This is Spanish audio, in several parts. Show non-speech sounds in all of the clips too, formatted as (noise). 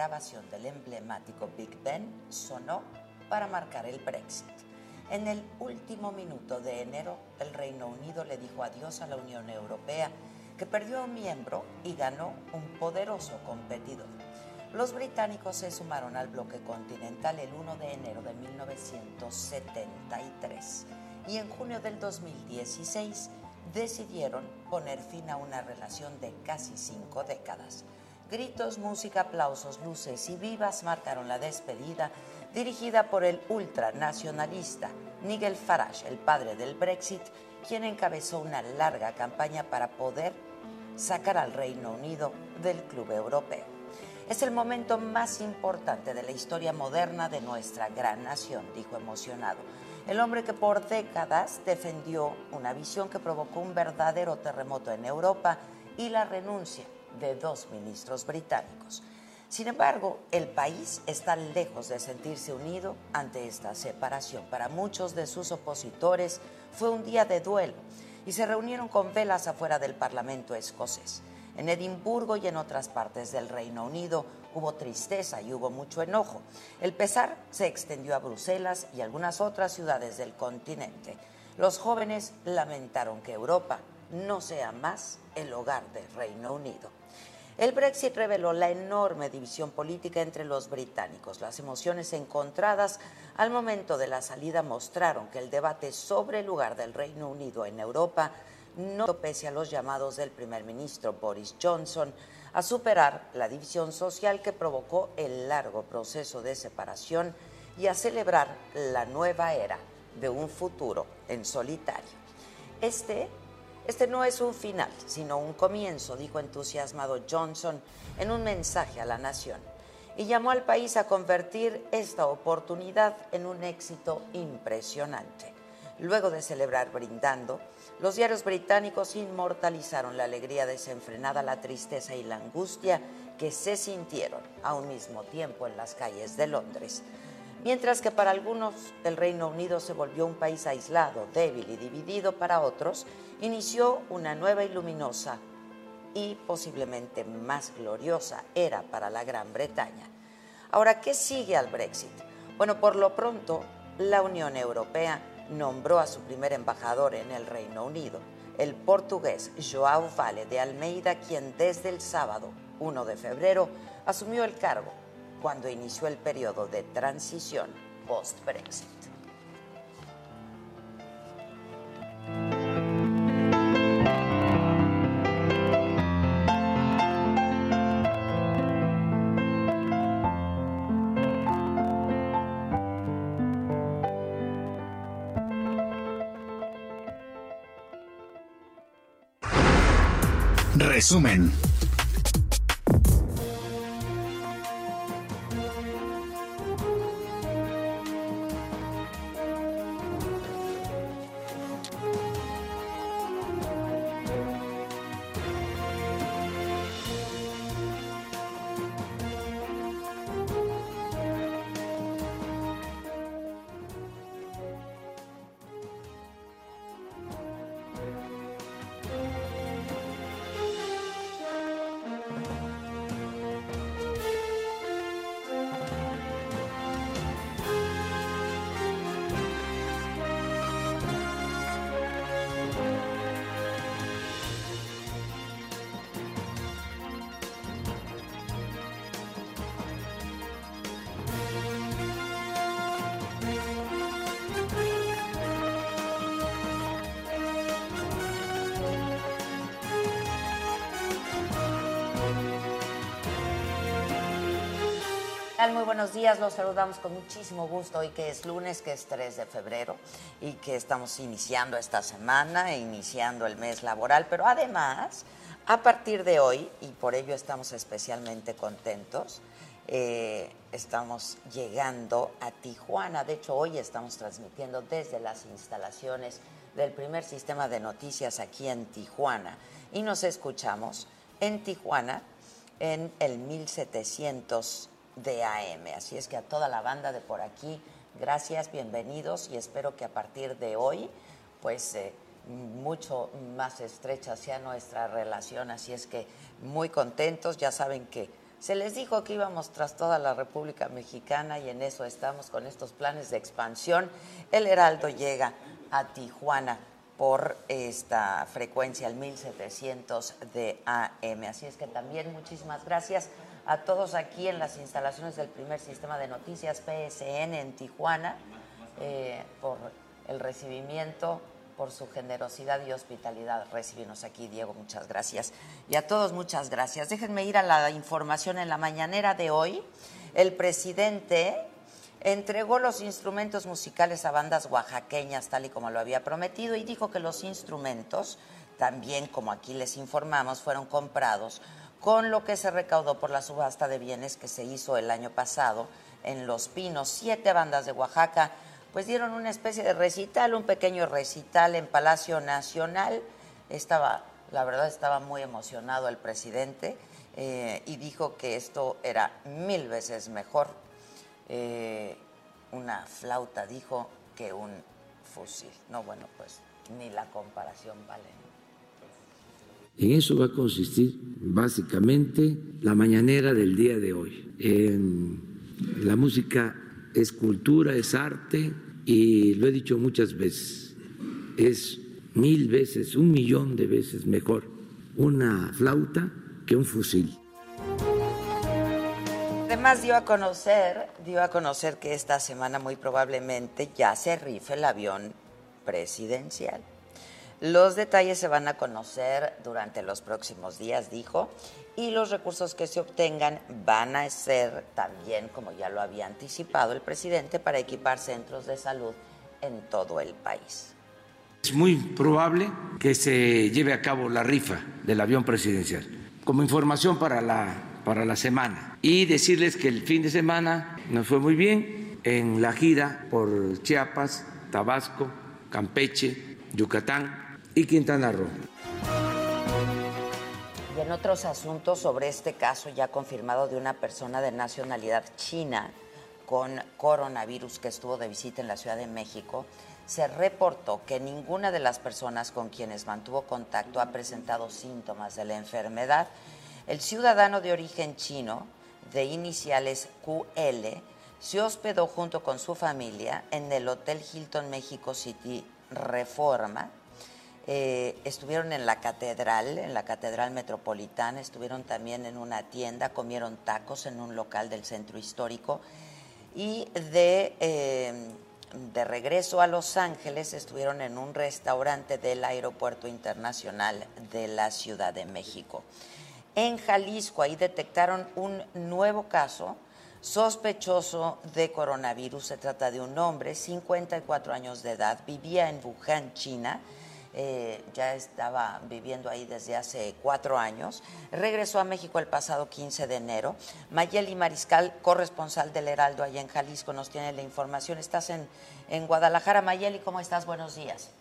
Grabación del emblemático Big Ben sonó para marcar el Brexit. En el último minuto de enero, el Reino Unido le dijo adiós a la Unión Europea, que perdió a un miembro y ganó un poderoso competidor. Los británicos se sumaron al bloque continental el 1 de enero de 1973 y en junio del 2016 decidieron poner fin a una relación de casi cinco décadas. Gritos, música, aplausos, luces y vivas marcaron la despedida dirigida por el ultranacionalista Nigel Farage, el padre del Brexit, quien encabezó una larga campaña para poder sacar al Reino Unido del Club Europeo. Es el momento más importante de la historia moderna de nuestra gran nación, dijo emocionado. El hombre que por décadas defendió una visión que provocó un verdadero terremoto en Europa y la renuncia de dos ministros británicos. Sin embargo, el país está lejos de sentirse unido ante esta separación. Para muchos de sus opositores fue un día de duelo y se reunieron con velas afuera del Parlamento escocés. En Edimburgo y en otras partes del Reino Unido hubo tristeza y hubo mucho enojo. El pesar se extendió a Bruselas y algunas otras ciudades del continente. Los jóvenes lamentaron que Europa no sea más el hogar del Reino Unido. El Brexit reveló la enorme división política entre los británicos. Las emociones encontradas al momento de la salida mostraron que el debate sobre el lugar del Reino Unido en Europa no pese a los llamados del primer ministro Boris Johnson a superar la división social que provocó el largo proceso de separación y a celebrar la nueva era de un futuro en solitario. Este, este no es un final, sino un comienzo, dijo entusiasmado Johnson en un mensaje a la nación, y llamó al país a convertir esta oportunidad en un éxito impresionante. Luego de celebrar brindando, los diarios británicos inmortalizaron la alegría desenfrenada, la tristeza y la angustia que se sintieron a un mismo tiempo en las calles de Londres. Mientras que para algunos el Reino Unido se volvió un país aislado, débil y dividido, para otros inició una nueva y luminosa y posiblemente más gloriosa era para la Gran Bretaña. Ahora, ¿qué sigue al Brexit? Bueno, por lo pronto, la Unión Europea nombró a su primer embajador en el Reino Unido, el portugués João Vale de Almeida, quien desde el sábado 1 de febrero asumió el cargo cuando inició el periodo de transición post-Brexit. Resumen. Buenos días, los saludamos con muchísimo gusto. Hoy que es lunes, que es 3 de febrero y que estamos iniciando esta semana iniciando el mes laboral, pero además, a partir de hoy, y por ello estamos especialmente contentos, eh, estamos llegando a Tijuana. De hecho, hoy estamos transmitiendo desde las instalaciones del primer sistema de noticias aquí en Tijuana. Y nos escuchamos en Tijuana en el 1700 de AM. Así es que a toda la banda de por aquí, gracias, bienvenidos y espero que a partir de hoy, pues eh, mucho más estrecha sea nuestra relación. Así es que muy contentos, ya saben que se les dijo que íbamos tras toda la República Mexicana y en eso estamos con estos planes de expansión. El Heraldo llega a Tijuana por esta frecuencia, el 1700 de AM. Así es que también muchísimas gracias a todos aquí en las instalaciones del primer sistema de noticias PSN en Tijuana eh, por el recibimiento, por su generosidad y hospitalidad. Recibimos aquí, Diego, muchas gracias. Y a todos, muchas gracias. Déjenme ir a la información en la mañanera de hoy. El presidente entregó los instrumentos musicales a bandas oaxaqueñas, tal y como lo había prometido, y dijo que los instrumentos, también como aquí les informamos, fueron comprados con lo que se recaudó por la subasta de bienes que se hizo el año pasado en Los Pinos. Siete bandas de Oaxaca pues dieron una especie de recital, un pequeño recital en Palacio Nacional. Estaba, la verdad, estaba muy emocionado el presidente eh, y dijo que esto era mil veces mejor. Eh, una flauta, dijo, que un fusil. No, bueno, pues ni la comparación vale. En eso va a consistir básicamente la mañanera del día de hoy. En la música es cultura, es arte y lo he dicho muchas veces, es mil veces, un millón de veces mejor una flauta que un fusil. Además dio a conocer, dio a conocer que esta semana muy probablemente ya se rife el avión presidencial. Los detalles se van a conocer durante los próximos días, dijo, y los recursos que se obtengan van a ser también, como ya lo había anticipado el presidente, para equipar centros de salud en todo el país. Es muy probable que se lleve a cabo la rifa del avión presidencial, como información para la, para la semana. Y decirles que el fin de semana nos fue muy bien en la gira por Chiapas, Tabasco, Campeche, Yucatán y Quintana Roo. Y en otros asuntos sobre este caso ya confirmado de una persona de nacionalidad china con coronavirus que estuvo de visita en la Ciudad de México, se reportó que ninguna de las personas con quienes mantuvo contacto ha presentado síntomas de la enfermedad. El ciudadano de origen chino, de iniciales QL, se hospedó junto con su familia en el Hotel Hilton México City Reforma eh, estuvieron en la catedral, en la catedral metropolitana, estuvieron también en una tienda, comieron tacos en un local del centro histórico y de, eh, de regreso a Los Ángeles estuvieron en un restaurante del Aeropuerto Internacional de la Ciudad de México. En Jalisco ahí detectaron un nuevo caso sospechoso de coronavirus. Se trata de un hombre, 54 años de edad, vivía en Wuhan, China eh, ya estaba viviendo ahí desde hace cuatro años. Regresó a México el pasado 15 de enero. Mayeli Mariscal, corresponsal del Heraldo allá en Jalisco, nos tiene la información. Estás en, en Guadalajara. Mayeli, ¿cómo estás? Buenos días.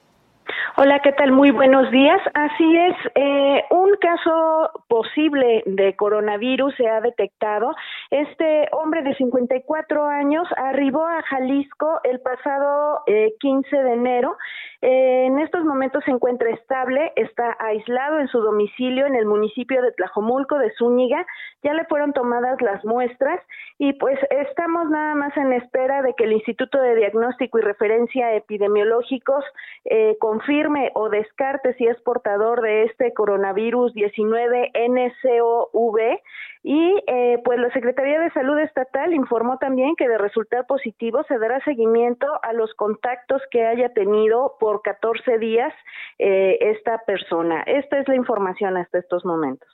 Hola, ¿qué tal? Muy buenos días. Así es, eh, un caso posible de coronavirus se ha detectado. Este hombre de 54 años arribó a Jalisco el pasado eh, 15 de enero. Eh, en estos momentos se encuentra estable, está aislado en su domicilio en el municipio de Tlajomulco de Zúñiga. Ya le fueron tomadas las muestras y pues estamos nada más en espera de que el Instituto de Diagnóstico y Referencia Epidemiológicos eh, confirme o descarte si es portador de este coronavirus 19 NCOV y eh, pues la Secretaría de Salud Estatal informó también que de resultar positivo se dará seguimiento a los contactos que haya tenido por 14 días eh, esta persona. Esta es la información hasta estos momentos.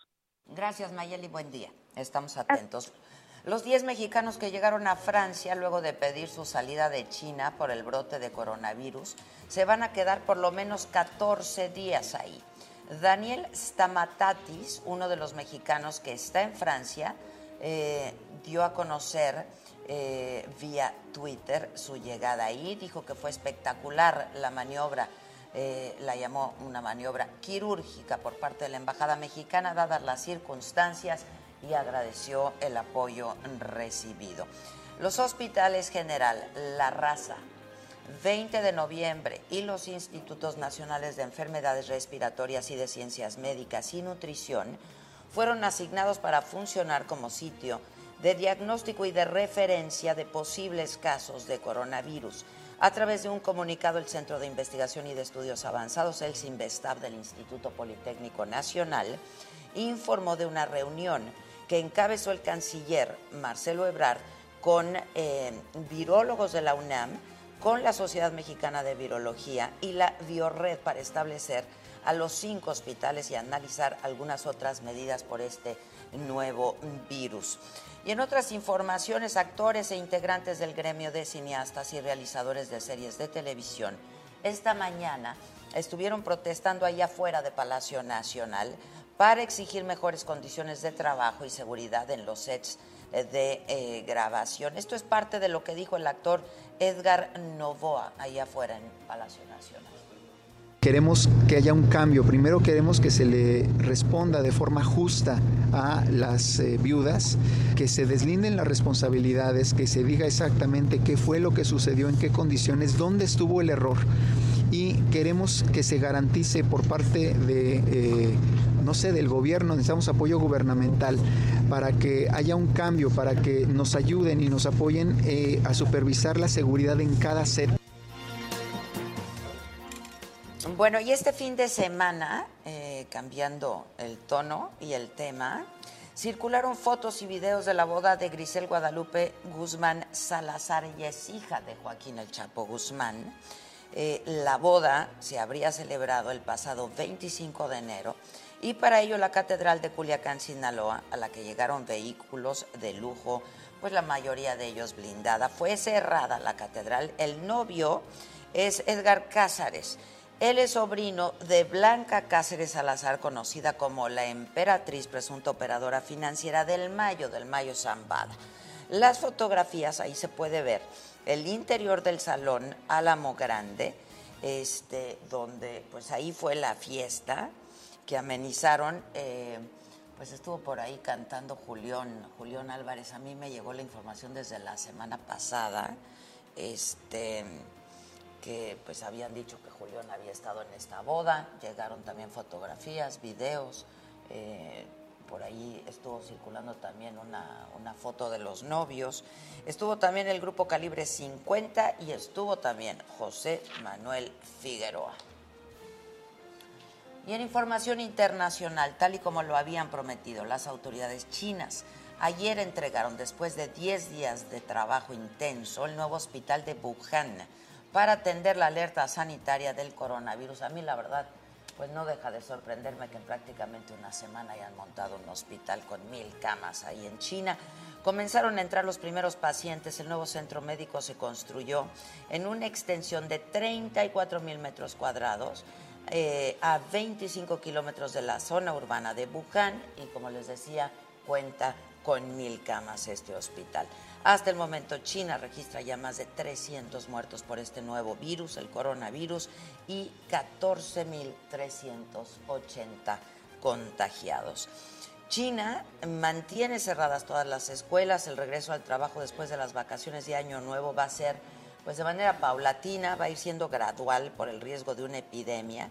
Gracias, Mayeli. Buen día. Estamos atentos. Los 10 mexicanos que llegaron a Francia luego de pedir su salida de China por el brote de coronavirus se van a quedar por lo menos 14 días ahí. Daniel Stamatatis, uno de los mexicanos que está en Francia, eh, dio a conocer eh, vía Twitter su llegada ahí. Dijo que fue espectacular la maniobra. Eh, la llamó una maniobra quirúrgica por parte de la Embajada Mexicana, dadas las circunstancias y agradeció el apoyo recibido. Los hospitales general La Raza, 20 de noviembre y los Institutos Nacionales de Enfermedades Respiratorias y de Ciencias Médicas y Nutrición fueron asignados para funcionar como sitio de diagnóstico y de referencia de posibles casos de coronavirus. A través de un comunicado, el Centro de Investigación y de Estudios Avanzados, el CIMBESTAB del Instituto Politécnico Nacional, informó de una reunión que encabezó el canciller Marcelo Ebrard con eh, virólogos de la UNAM, con la Sociedad Mexicana de Virología y la Biored para establecer a los cinco hospitales y analizar algunas otras medidas por este nuevo virus. Y en otras informaciones, actores e integrantes del gremio de cineastas y realizadores de series de televisión esta mañana estuvieron protestando allá afuera de Palacio Nacional para exigir mejores condiciones de trabajo y seguridad en los sets de eh, grabación. Esto es parte de lo que dijo el actor Edgar Novoa allá afuera en Palacio Nacional. Queremos que haya un cambio. Primero queremos que se le responda de forma justa a las eh, viudas, que se deslinden las responsabilidades, que se diga exactamente qué fue lo que sucedió, en qué condiciones, dónde estuvo el error. Y queremos que se garantice por parte de no sé, del gobierno, necesitamos apoyo gubernamental para que haya un cambio, para que nos ayuden y nos apoyen eh, a supervisar la seguridad en cada set. Bueno, y este fin de semana, eh, cambiando el tono y el tema, circularon fotos y videos de la boda de Grisel Guadalupe Guzmán Salazar, ella es hija de Joaquín El Chapo Guzmán. Eh, la boda se habría celebrado el pasado 25 de enero y para ello la Catedral de Culiacán, Sinaloa, a la que llegaron vehículos de lujo, pues la mayoría de ellos blindada, fue cerrada la catedral. El novio es Edgar Cázares. Él es sobrino de Blanca Cáceres Salazar, conocida como la emperatriz, presunta operadora financiera del Mayo, del Mayo Zambada. Las fotografías, ahí se puede ver el interior del salón Álamo Grande, este, donde pues ahí fue la fiesta, que amenizaron. Eh, pues estuvo por ahí cantando Julián, Julián Álvarez. A mí me llegó la información desde la semana pasada, este, que pues habían dicho que Julián había estado en esta boda. Llegaron también fotografías, videos. Eh, por ahí estuvo circulando también una, una, foto de los novios. Estuvo también el grupo Calibre 50 y estuvo también José Manuel Figueroa. Y en información internacional, tal y como lo habían prometido las autoridades chinas, ayer entregaron, después de 10 días de trabajo intenso, el nuevo hospital de Wuhan para atender la alerta sanitaria del coronavirus. A mí, la verdad, pues no deja de sorprenderme que en prácticamente una semana hayan montado un hospital con mil camas ahí en China. Comenzaron a entrar los primeros pacientes. El nuevo centro médico se construyó en una extensión de 34 mil metros cuadrados eh, a 25 kilómetros de la zona urbana de Wuhan y como les decía, cuenta con mil camas este hospital. Hasta el momento China registra ya más de 300 muertos por este nuevo virus, el coronavirus, y 14.380 contagiados. China mantiene cerradas todas las escuelas, el regreso al trabajo después de las vacaciones de Año Nuevo va a ser pues de manera paulatina, va a ir siendo gradual por el riesgo de una epidemia.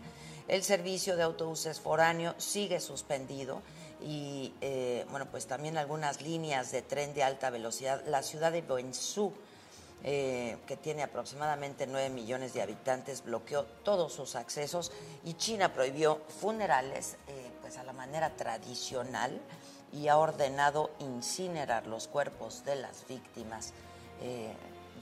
El servicio de autobuses foráneo sigue suspendido y, eh, bueno, pues también algunas líneas de tren de alta velocidad. La ciudad de Boenzhou, eh, que tiene aproximadamente 9 millones de habitantes, bloqueó todos sus accesos y China prohibió funerales eh, pues a la manera tradicional y ha ordenado incinerar los cuerpos de las víctimas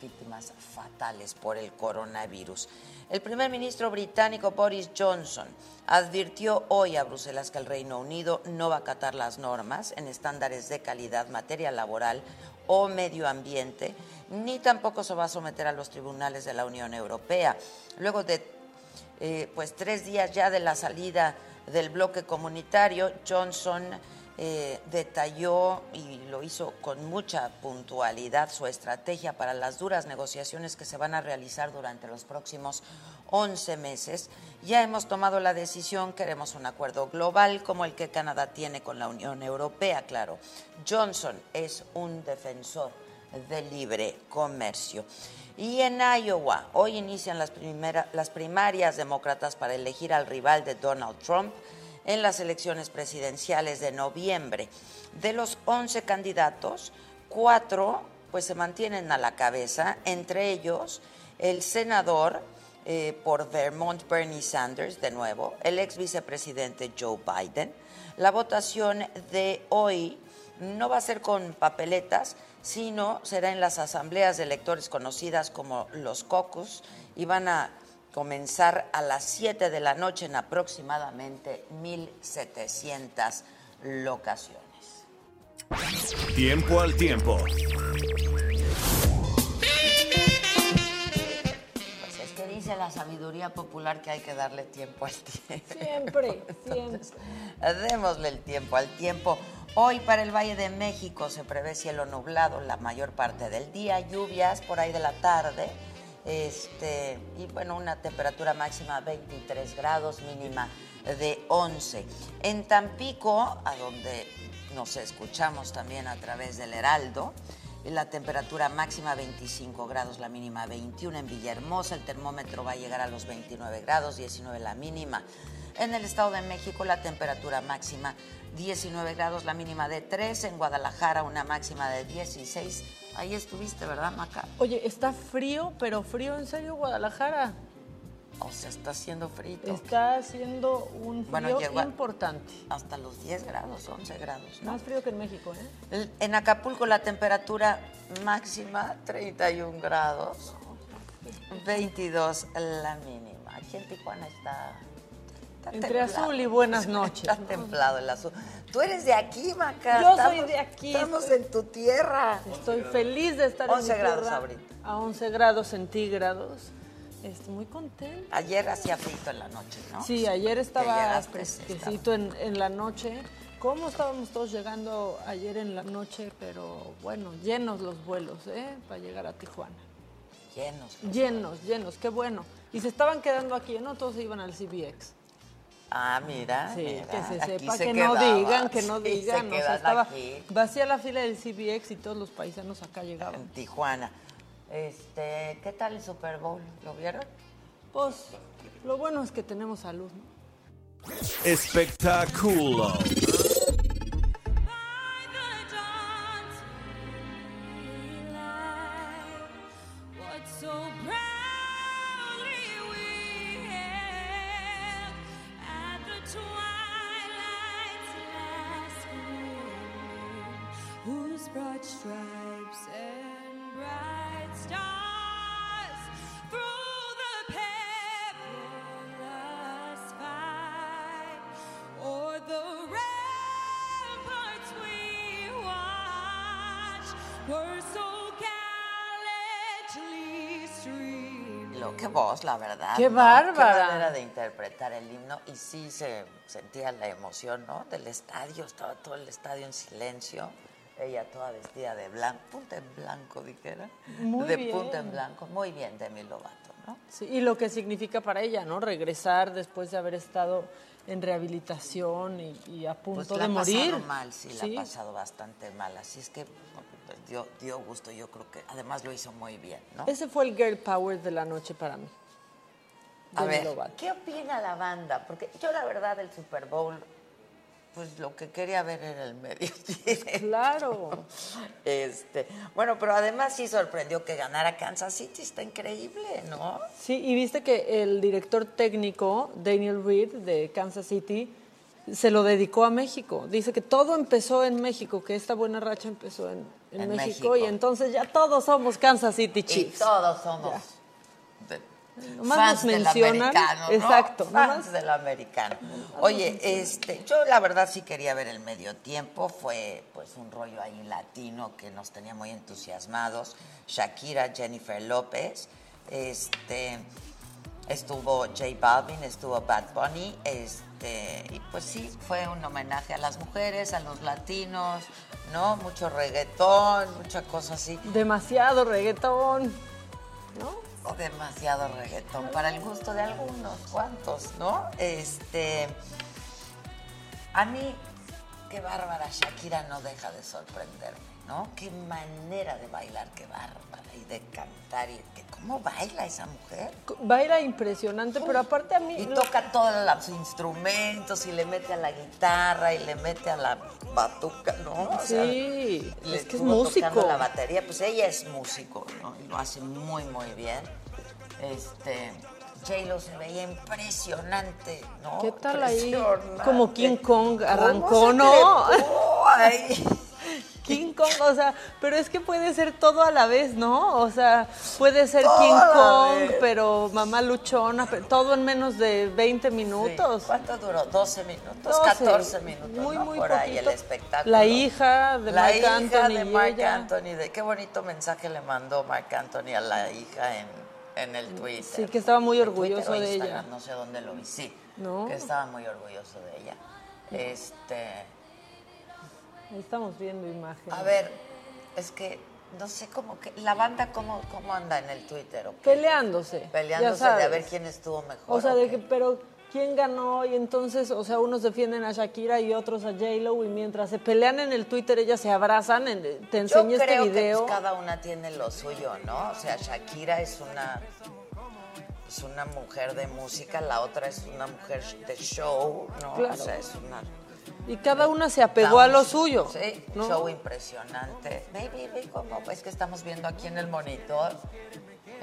víctimas fatales por el coronavirus. El primer ministro británico Boris Johnson advirtió hoy a Bruselas que el Reino Unido no va a acatar las normas en estándares de calidad, materia laboral o medio ambiente, ni tampoco se va a someter a los tribunales de la Unión Europea. Luego de eh, pues tres días ya de la salida del bloque comunitario, Johnson eh, detalló y lo hizo con mucha puntualidad su estrategia para las duras negociaciones que se van a realizar durante los próximos 11 meses. Ya hemos tomado la decisión, queremos un acuerdo global como el que Canadá tiene con la Unión Europea, claro. Johnson es un defensor del libre comercio. Y en Iowa, hoy inician las, las primarias demócratas para elegir al rival de Donald Trump en las elecciones presidenciales de noviembre. De los 11 candidatos, cuatro pues se mantienen a la cabeza, entre ellos el senador eh, por Vermont Bernie Sanders, de nuevo, el ex vicepresidente Joe Biden. La votación de hoy no va a ser con papeletas, sino será en las asambleas de electores conocidas como los caucus y van a comenzar a las 7 de la noche en aproximadamente 1.700 locaciones. Tiempo al tiempo. Pues es que dice la sabiduría popular que hay que darle tiempo al tiempo. Siempre, (laughs) siempre. Démosle el tiempo al tiempo. Hoy para el Valle de México se prevé cielo nublado la mayor parte del día, lluvias por ahí de la tarde este, y bueno, una temperatura máxima 23 grados, mínima de 11. En Tampico, a donde nos escuchamos también a través del Heraldo, la temperatura máxima 25 grados, la mínima 21. En Villahermosa el termómetro va a llegar a los 29 grados, 19 la mínima. En el Estado de México la temperatura máxima 19 grados, la mínima de 3. En Guadalajara una máxima de 16 Ahí estuviste, ¿verdad, Maca? Oye, está frío, pero frío en serio, Guadalajara. O sea, está haciendo frío. Está haciendo un frío importante. Hasta los 10 grados, 11 grados. Más frío que en México, ¿eh? En Acapulco la temperatura máxima 31 grados, 22 la mínima. Aquí en Tijuana está entre azul y buenas (laughs) noches. Está templado el azul. Tú eres de aquí, Maca. Yo soy de aquí. Estamos en tu tierra. Estoy feliz de estar en mi grados ahorita. A 11 grados centígrados. Estoy muy contenta. Ayer hacía frito en la noche, ¿no? Sí, ayer estaba fresquecito en, en la noche. ¿Cómo estábamos todos llegando ayer en la noche? Pero bueno, llenos los vuelos, ¿eh? Para llegar a Tijuana. Llenos. Llenos, llenos, qué bueno. Y se estaban quedando aquí, ¿no? Todos iban al CBX. Ah, mira. Sí, que se sepa, que no digan, que no digan. Se estaba vacía la fila del CBX y todos los paisanos acá llegaban. En Tijuana. Este, ¿Qué tal el Super Bowl? ¿Lo vieron? Pues lo bueno es que tenemos salud. ¿no? Espectáculo. Qué voz, la verdad. Qué bárbara. Qué manera de interpretar el himno. Y sí se sentía la emoción, ¿no? Del estadio, estaba todo el estadio en silencio. Ella toda vestida de blanco, punta en blanco, dijera. Muy de punta en blanco. Muy bien, Demi Lovato, ¿no? Sí, y lo que significa para ella, ¿no? Regresar después de haber estado en rehabilitación y, a punto pues de morir. Ha pasado mal, sí, la ha pasado bastante mal. Así es que dio, dio gusto, yo creo que además lo hizo muy bien, ¿no? Ese fue el girl power de la noche para mí. A ver, ¿qué opina la banda? Porque yo la verdad del Super Bowl, pues lo que quería ver era el medio (laughs) Claro. Este, bueno, pero además sí sorprendió que ganara Kansas City, está increíble, ¿no? Sí, y viste que el director técnico, Daniel Reed, de Kansas City, se lo dedicó a México. Dice que todo empezó en México, que esta buena racha empezó en, En México, México. y entonces ya todos somos Kansas City Y Chiefs. todos somos Nomás fans nos del americano, ¿no? exacto, Fans nomás- del americano. Oye, este, yo la verdad sí quería ver el medio tiempo. Fue pues un rollo ahí latino que nos tenía muy entusiasmados. Shakira, Jennifer López, este, estuvo J Balvin, estuvo Bad Bunny, este, y pues sí, fue un homenaje a las mujeres, a los latinos, ¿no? Mucho reggaetón, mucha cosa así. Demasiado reggaetón, ¿no? Demasiado reggaetón para el gusto de algunos cuantos, ¿no? Este. A mí, qué bárbara, Shakira no deja de sorprenderme, ¿no? Qué manera de bailar, qué bárbara, y de cantar, y que cómo baila esa mujer. Baila impresionante, pero aparte a mí... Y lo- toca todos los instrumentos, y le mete a la guitarra, y le mete a la batuca, ¿no? O sea, Sí, le es que es músico. la batería, pues ella es músico, ¿no? Y lo hace muy, muy bien. Este, J-Lo se veía impresionante, ¿no? ¿Qué tal ahí? Como King Kong ¿Cómo arrancó, ¿no? (laughs) King Kong, o sea, pero es que puede ser todo a la vez, ¿no? O sea, puede ser Todo King Kong, pero mamá luchona, pero todo en menos de 20 minutos. Sí. ¿Cuánto duró? ¿12 minutos? 12. 14 minutos, Muy, ¿no? muy Por ahí el poquito. espectáculo. La hija de la Marc hija Anthony de ella. Anthony. De, qué bonito mensaje le mandó Marc Anthony a la hija en, en el Twitter. Sí, que estaba muy ¿En orgulloso de ella. No sé dónde lo vi, sí. ¿No? Que estaba muy orgulloso de ella. Este, Ahí estamos viendo imágenes. a ver, es que no sé cómo que la banda cómo, cómo anda en el Twitter o? Peleándose. Peleándose de a ver quién estuvo mejor. O sea, ¿o de que, pero ¿quién ganó? Y entonces, o sea, unos defienden a Shakira y otros a J-Lo y mientras se pelean en el Twitter ellas se abrazan. en- te Yo enseñé este creo video. que pues, cada una tiene lo suyo, ¿no? O sea, Shakira es una es una mujer de música, la otra es una mujer de show, ¿no? Claro. O sea, es una Y cada una se apegó a lo suyo. Sí, ¿no? show impresionante. Baby, ve cómo, es que estamos viendo aquí en el monitor,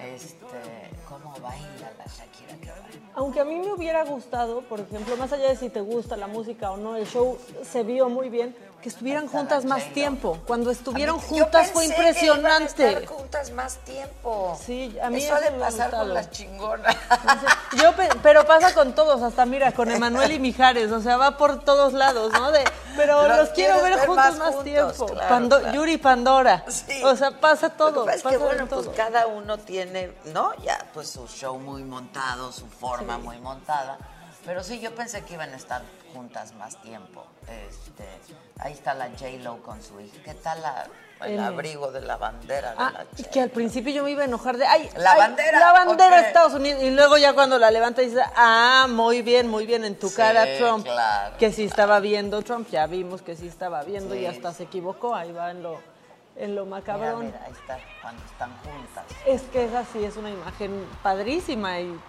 este, cómo baila la Shakira, que baila. Aunque a mí me hubiera gustado, por ejemplo, más allá de si te gusta la música o no, el show se vio muy bien, que estuvieran juntas más tiempo. Cuando estuvieron mí- juntas fue pensé que impresionante. estar juntas más tiempo. Sí, a mí eso ha de pasar con las chingonas. Yo, pe- pero pasa con todos, hasta mira, con Emanuel y Mijares, o sea, va por todos lados, ¿no? De, pero Los los, quiero ver ver juntos más juntos, tiempo. claro, Pando- claro. Yuri Pandora. Sí. O sea, pasa todo. Pasa es pasa que, bueno, pues todo. cada uno tiene, ¿no? Ya, pues su show muy montado, su forma muy montada. Pero sí, yo pensé que iban a estar juntas más tiempo. Este, ahí está la J-Lo con su hija. ¿Qué tal la- el El- abrigo de la bandera de Ah, la que al principio yo me iba a enojar de, ay, La ay, bandera, la bandera de Estados Unidos. Y luego ya cuando la levanta dice, ah, muy bien, muy bien, en tu Sí, cara Trump. claro, que sí estaba viendo Trump, ya vimos que sí estaba viendo y hasta se equivocó, ahí va en lo, en lo Mira, macabrón. mira, ahí está, cuando están juntas. Es que esa sí es una imagen padrísima y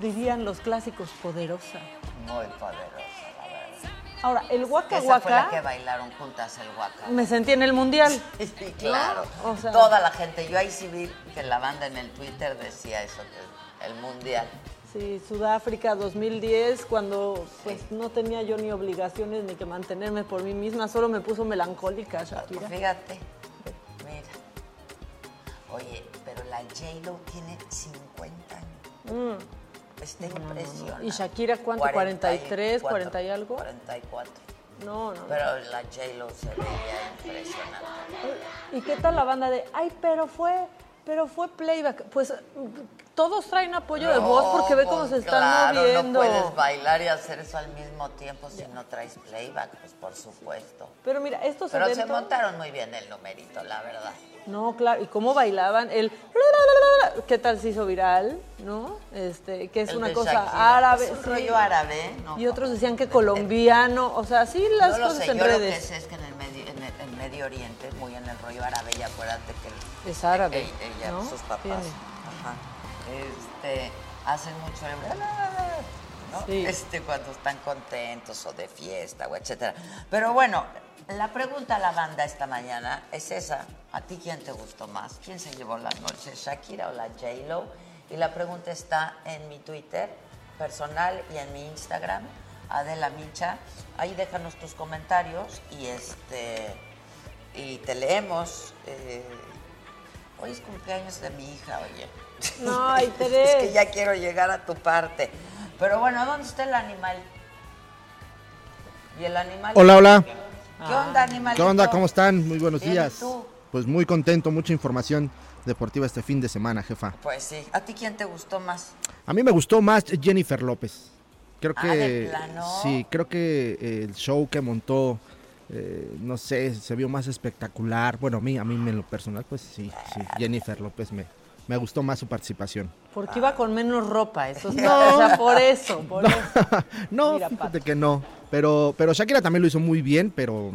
dirían los clásicos poderosa. Muy poderosa, la verdad. Ahora, el Waka Esa fue la Waka que bailaron juntas el Waka. me sentí en el mundial. (laughs) Sí, claro. O sea- Toda la gente. Yo ahí sí vi que la banda en el Twitter decía eso, que el mundial. Sí, Sudáfrica 2010, cuando pues no tenía yo ni obligaciones ni que mantenerme por mí misma, solo me puso melancólica Shakira. Fíjate, mira. Oye, pero la J-Lo tiene 50 años. Está impresionante. Mm. ¿Y Shakira cuánto? 43, 40 y algo? 44. No, no, no. Pero la J-Lo se veía impresionante. ¿Y qué tal la banda de, ay, pero fue, pero fue playback? Pues todos traen apoyo de voz porque ve cómo se pues, están claro, moviendo. No puedes bailar y hacer eso al mismo tiempo si no traes playback, pues por supuesto. Pero mira, estos Pero se montaron muy bien el numerito, la verdad. No, claro, y cómo bailaban el ¿qué tal se hizo viral? ¿no? Este, que es El una cosa Shakira. árabe, Es un sí. rollo árabe, ¿no? Y otros decían que colombiano, o sea, sí las no lo cosas sé, en yo lo que sé es que en el, Medio, en, el, en Medio Oriente, muy en el rollo árabe, y acuérdate que el- Es árabe, ella, ella, ¿no? sus papás, Tiene. ajá, este, hacen mucho el ¿no? Sí. este, cuando están contentos o de fiesta o etcétera. Pero bueno, la pregunta a la banda esta mañana es esa. ¿A ti quién te gustó más? ¿Quién se llevó la noche, Shakira o la J-Lo? Y la pregunta está en mi Twitter personal y en mi Instagram, Adela Micha. Ahí déjanos tus comentarios y este y te leemos. Eh, hoy es cumpleaños de mi hija, oye. No, ay, Teresa. (laughs) es que ya quiero llegar a tu parte. Pero bueno, ¿dónde está el animal? ¿Y el animal? Hola, hola. ¿Qué onda, animal? ¿Qué onda? ¿Cómo están? Muy buenos Bien, ¿y días. tú? Pues muy contento, mucha información deportiva este fin de semana, jefa. Pues sí. ¿A ti quién te gustó más? A mí me gustó más Jennifer López. Creo Ah, que ¿de plano? sí, creo que el show que montó eh, no sé, se vio más espectacular. Bueno, a mí, a mí en lo personal, pues sí, sí, Jennifer López me, me gustó más su participación. Porque iba con menos ropa, eso es (laughs) No. o sea, por eso, por (laughs) eso. (laughs) No, Mira, fíjate que no. Pero, pero Shakira también lo hizo muy bien, pero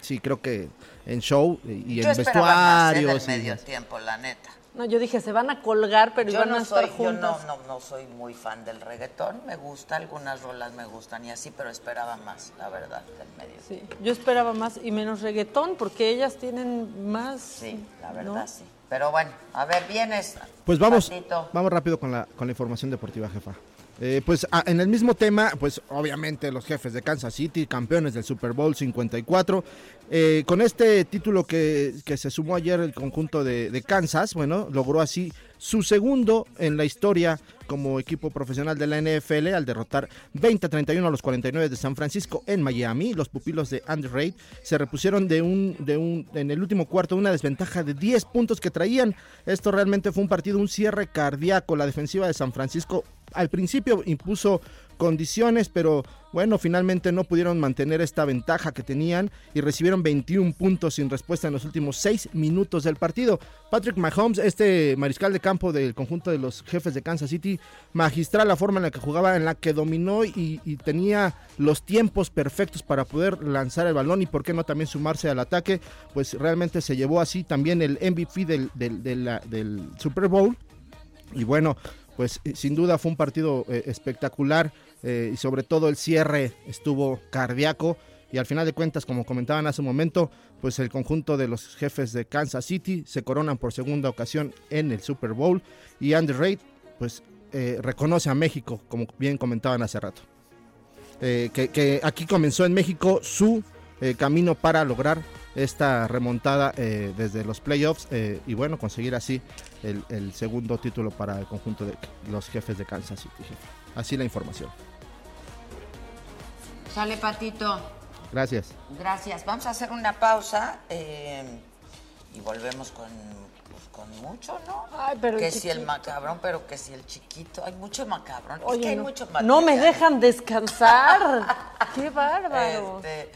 sí, creo que en show y Yo en más ¿eh? del vestuarios. y- medio tiempo, la neta. No, yo dije, se van a colgar, pero Yo iban no a estar soy, yo no, juntas. no, no soy muy fan del reggaetón, me gusta, algunas rolas me gustan y así, pero esperaba más, la verdad, del medio. Sí, yo esperaba más y menos reggaetón, porque ellas tienen más. Sí, la ¿no? verdad sí. Pero bueno, a ver, vienes. Pues vamos, vamos rápido con la, con la información deportiva, jefa. Eh, pues ah, en el mismo tema, pues obviamente los jefes de Kansas City, campeones del Super Bowl 54, eh, con este título que, que se sumó ayer el conjunto de, de Kansas, bueno, logró así su segundo en la historia como equipo profesional de la NFL al derrotar 20 a 31 a los 49 de San Francisco en Miami. Los pupilos de Andy Reid se repusieron de un, de un, en el último cuarto una desventaja de 10 puntos que traían. Esto realmente fue un partido, un cierre cardíaco. La defensiva de San Francisco al principio impuso condiciones, pero bueno, finalmente no pudieron mantener esta ventaja que tenían y recibieron 21 puntos sin respuesta en los últimos 6 minutos del partido. Patrick Mahomes, este mariscal de campo del conjunto de los jefes de Kansas City, magistral la forma en la que jugaba, en la que dominó y, tenía los tiempos perfectos para poder lanzar el balón y por qué no también sumarse al ataque, pues realmente se llevó así también el MVP del Super Bowl. Y bueno, pues eh, sin duda fue un partido eh, espectacular eh, y sobre todo el cierre estuvo cardíaco y al final de cuentas, como comentaban hace un momento, pues el conjunto de los jefes de Kansas City se coronan por segunda ocasión en el Super Bowl y Andy Reid pues reconoce a México, como bien comentaban hace rato. Que, aquí comenzó en México su camino para lograr esta remontada eh, desde los playoffs eh, y bueno, conseguir así el, el segundo título para el conjunto de los jefes de Kansas City. jefe. Así la información. Sale, Patito. Gracias. Gracias. Vamos a hacer una pausa eh, y volvemos con, pues, con mucho, ¿no? Ay, pero el que si el macabrón, pero que si el chiquito. Hay mucho macabrón. es Oye, que hay no, mucho no me material. dejan descansar. (laughs) Qué bárbaro. Este,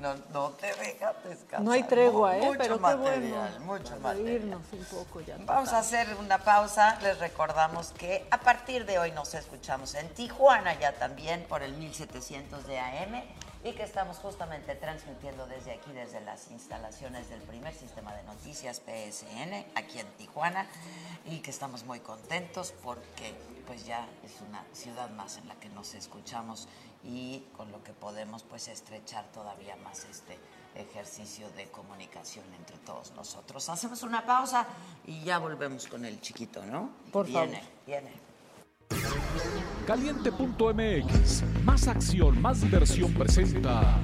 no, no te dejan descansar. no hay tregua, ¿eh? Mucho pero material, bueno. Mucho para material. reírnos un poco ya. Vamos a hacer una pausa. Les recordamos que a partir de hoy nos escuchamos en Tijuana ya también por el 1700 de AM y que estamos justamente transmitiendo desde aquí, desde las instalaciones del primer sistema de noticias PSN aquí en Tijuana y que estamos muy contentos porque pues ya es una ciudad más en la que nos escuchamos y con lo que podemos pues estrechar todavía más este ejercicio de comunicación entre todos nosotros. Hacemos una pausa y ya volvemos con el chiquito, ¿no? Por viene, favor. Viene. Caliente.mx, más acción, más diversión presenta.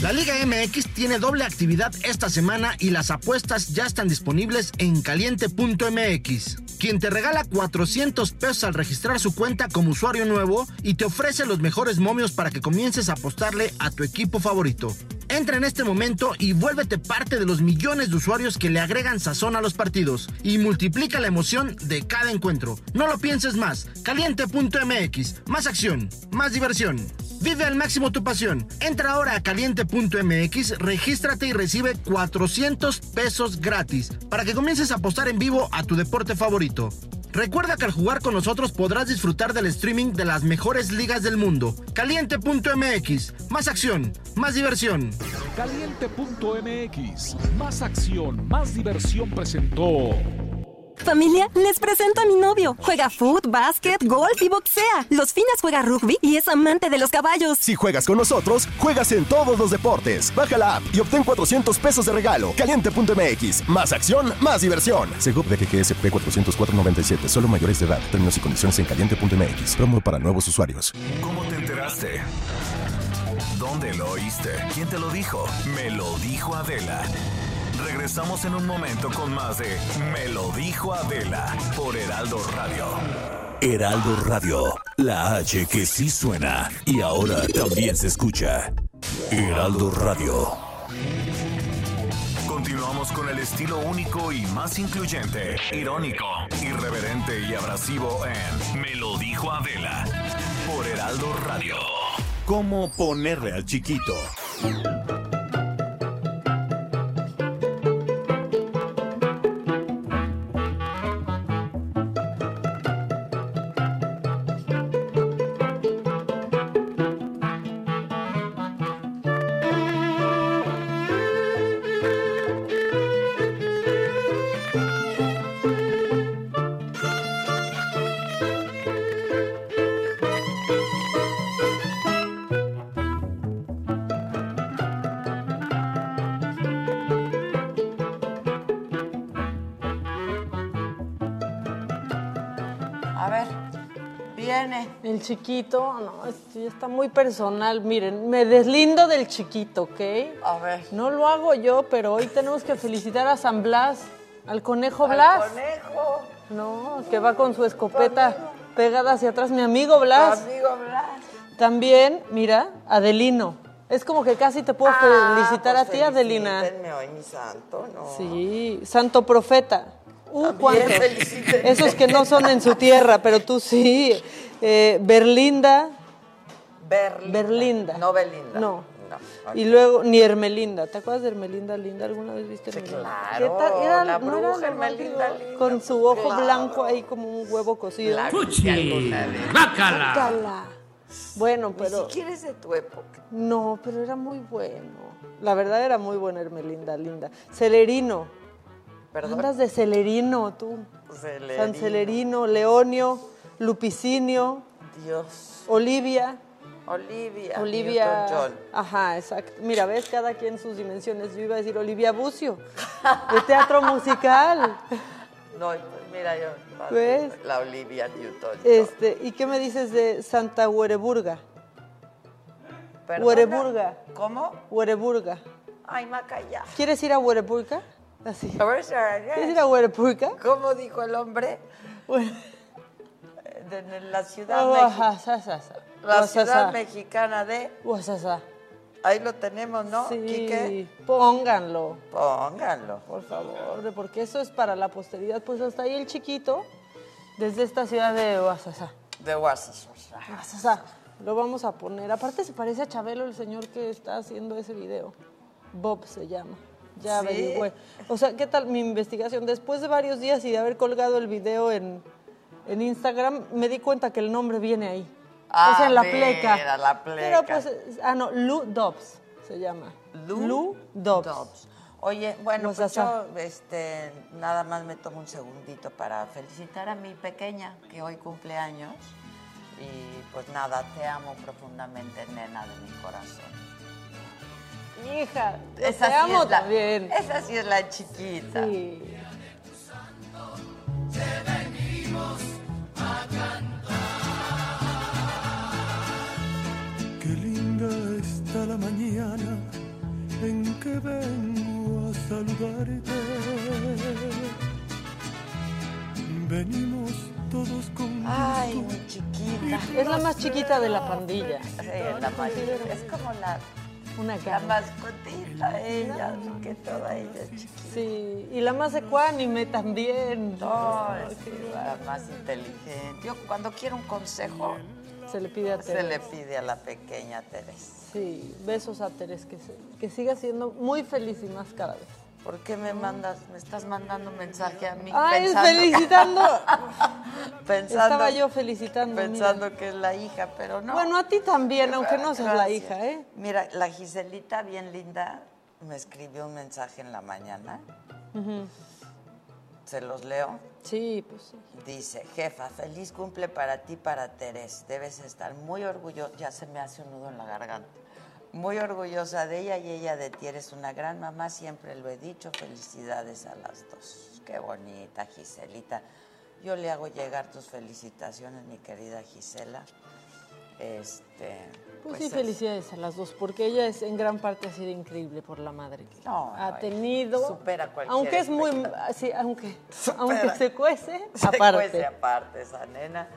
La Liga MX tiene doble actividad esta semana y las apuestas ya están disponibles en caliente.mx, quien te regala 400 pesos al registrar su cuenta como usuario nuevo y te ofrece los mejores momios para que comiences a apostarle a tu equipo favorito. Entra en este momento y vuélvete parte de los millones de usuarios que le agregan sazón a los partidos y multiplica la emoción de cada encuentro. No lo pienses más, caliente.mx, más acción, más diversión. Vive al máximo tu pasión. Entra ahora a caliente.mx, regístrate y recibe 400 pesos gratis para que comiences a apostar en vivo a tu deporte favorito. Recuerda que al jugar con nosotros podrás disfrutar del streaming de las mejores ligas del mundo. Caliente.mx, más acción, más diversión. Caliente.mx, más acción, más diversión presentó. Familia, les presento a mi novio. Juega foot, básquet, golf y boxea. Los fines juega rugby y es amante de los caballos. Si juegas con nosotros, juegas en todos los deportes. Baja la app y obtén 400 pesos de regalo. Caliente.mx. Más acción, más diversión. Segov de GGSP 404.97. Solo mayores de edad. Términos y condiciones en caliente.mx. Promo para nuevos usuarios. ¿Cómo te enteraste? ¿Dónde lo oíste? ¿Quién te lo dijo? Me lo dijo Adela. Regresamos en un momento con más de Me lo dijo Adela por Heraldo Radio. Heraldo Radio, la H que sí suena y ahora también se escucha. Heraldo Radio. Continuamos con el estilo único y más incluyente, irónico, irreverente y abrasivo en Me lo dijo Adela por Heraldo Radio. ¿Cómo ponerle al chiquito? El chiquito, no, esto ya está muy personal. Miren, me deslindo del chiquito, ¿ok? A ver. No lo hago yo, pero hoy tenemos que felicitar a San Blas, al conejo Blas. Al conejo. No, que va con su escopeta pegada hacia atrás. Mi amigo Blas. Tu amigo Blas. También, mira, Adelino. Es como que casi te puedo Ah, felicitar pues a ti, Adelina. hoy, mi santo, ¿no? Sí, santo profeta. Uh, También. Esos que no son en su tierra, pero tú sí. Eh, Berlinda. Berlinda. Berlinda. No Belinda. No. No. Y luego, ni Hermelinda. ¿Te acuerdas de Hermelinda Linda? ¿Alguna vez viste Hermelinda? claro, ¿Qué tal? Era- la no era bruja lo más Hermelinda Linda, Con su ojo claro. blanco ahí como un huevo cocido. Que alguna vez. Guácala. Bueno, pero... Ni siquiera es de tu época. No, pero era muy bueno. La verdad era muy buena Hermelinda Linda. Celerino. Perdón. Andas de Celerino, tú. Celerino. San Celerino, Leonio, Lupicinio, Dios. Olivia. Olivia. Olivia. Ajá, exacto. Mira, ves cada quien sus dimensiones. Yo iba a decir Olivia Bucio, de teatro musical. (laughs) No, pues mira yo. ¿Ves? La Olivia Newton. Este, ¿y qué me dices de Santa Huereburga? Perdona. Huereburga. ¿Cómo? Huereburga. Ay, Macaya. ¿Quieres ir a Huereburga? Así. ¿Quieres ir a Huereburga? ¿Cómo dijo el hombre? De, de la ciudad, Oh, mexi- ajá, sa, sa, sa. la Guasasa. ciudad mexicana de... Guasasa. Ahí lo tenemos, ¿no, Sí, Quique? pónganlo, Pónganlo. por favor, porque eso es para la posteridad. Pues hasta ahí el chiquito, desde esta ciudad de Guasasa. De. Guasasa. Lo vamos a poner. Aparte se parece a Chabelo, el señor que está haciendo ese video. Bob se llama. Ya ¿Sí? averigüé. O sea, ¿qué tal mi investigación? Después de varios días y de haber colgado el video en, en Instagram, me di cuenta que el nombre viene ahí. Ah, o sea, en la mira, pleca. la pleca. Pero pues, es- ah, no, Lou Dobbs se llama. Lou, Dobbs. Dobbs. Oye, bueno, pues yo este, nada más me tomo un segundito para felicitar a mi pequeña que hoy cumple años. Y pues nada, te amo profundamente, nena de mi corazón. Hija, Esa te sí amo es la- también. Esa sí es la chiquita. Sí. Está la mañana en que vengo a saludarte. Venimos todos con Ay, mi chiquita. Es la más chiquita de la pandilla. Sí, la más Es como la, Una la gama. mascotita ella, que toda ella es chiquita. Sí, y la más ecuánime también. Ay, sí, la más inteligente. Yo cuando quiero un consejo, Se le pide a se Teresa. le pide a la pequeña Teresa. Sí, besos a Teres, que, se- que siga siendo muy feliz y más cada vez. ¿Por qué me mandas, me estás mandando un mensaje a mí? Ay, pensando- felicitando. (laughs) pensando, Estaba yo felicitando. mira. pensando que es la hija, pero no. Bueno, a ti también, aunque no seas la hija, ¿eh? Mira, la Giselita, bien linda, me escribió un mensaje en la mañana. ¿Se los leo? Sí, pues sí. Dice, jefa, feliz cumple para ti, para Terés. Debes estar muy orgullosa, ya se me hace un nudo en la garganta. Muy orgullosa de ella y ella de ti. Eres una gran mamá, siempre lo he dicho. Felicidades a las dos. Qué bonita, Giselita. Yo le hago llegar tus felicitaciones, mi querida Gisela. Este, pues, sí, felicidades a las dos, porque ella es en gran parte ha sido increíble por la madre que ha tenido. Supera cualquier Aunque es muy, sí, aunque, aunque se cuece, (laughs) se aparte. Cuece aparte esa nena.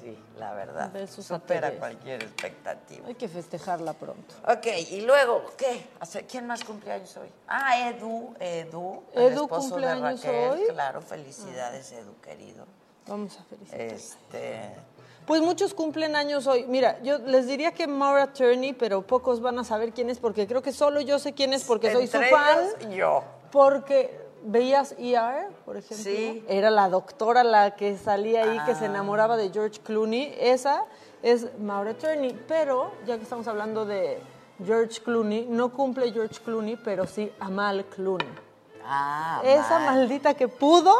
Sí, la verdad. Besos supera cualquier expectativa. Hay que festejarla pronto. Ok, y luego, ¿qué? ¿Quién más cumpleaños hoy? Ah, Edu, Edu. Edu esposo cumpleaños de Raquel. hoy. Claro, felicidades, Edu, querido. Vamos a felicitar. Este. Pues muchos cumplen años hoy. Mira, yo les diría que Maura Turney, pero pocos van a saber quién es porque creo que solo yo sé quién es porque soy su fan. yo. Porque veías ER, por ejemplo. Sí. Era la doctora la que salía ahí, que se Ah. enamoraba de George Clooney. Esa es Maura Turney. Pero, ya que estamos hablando de George Clooney, no cumple George Clooney, pero sí Amal Clooney. Ah, Esa mal. maldita que pudo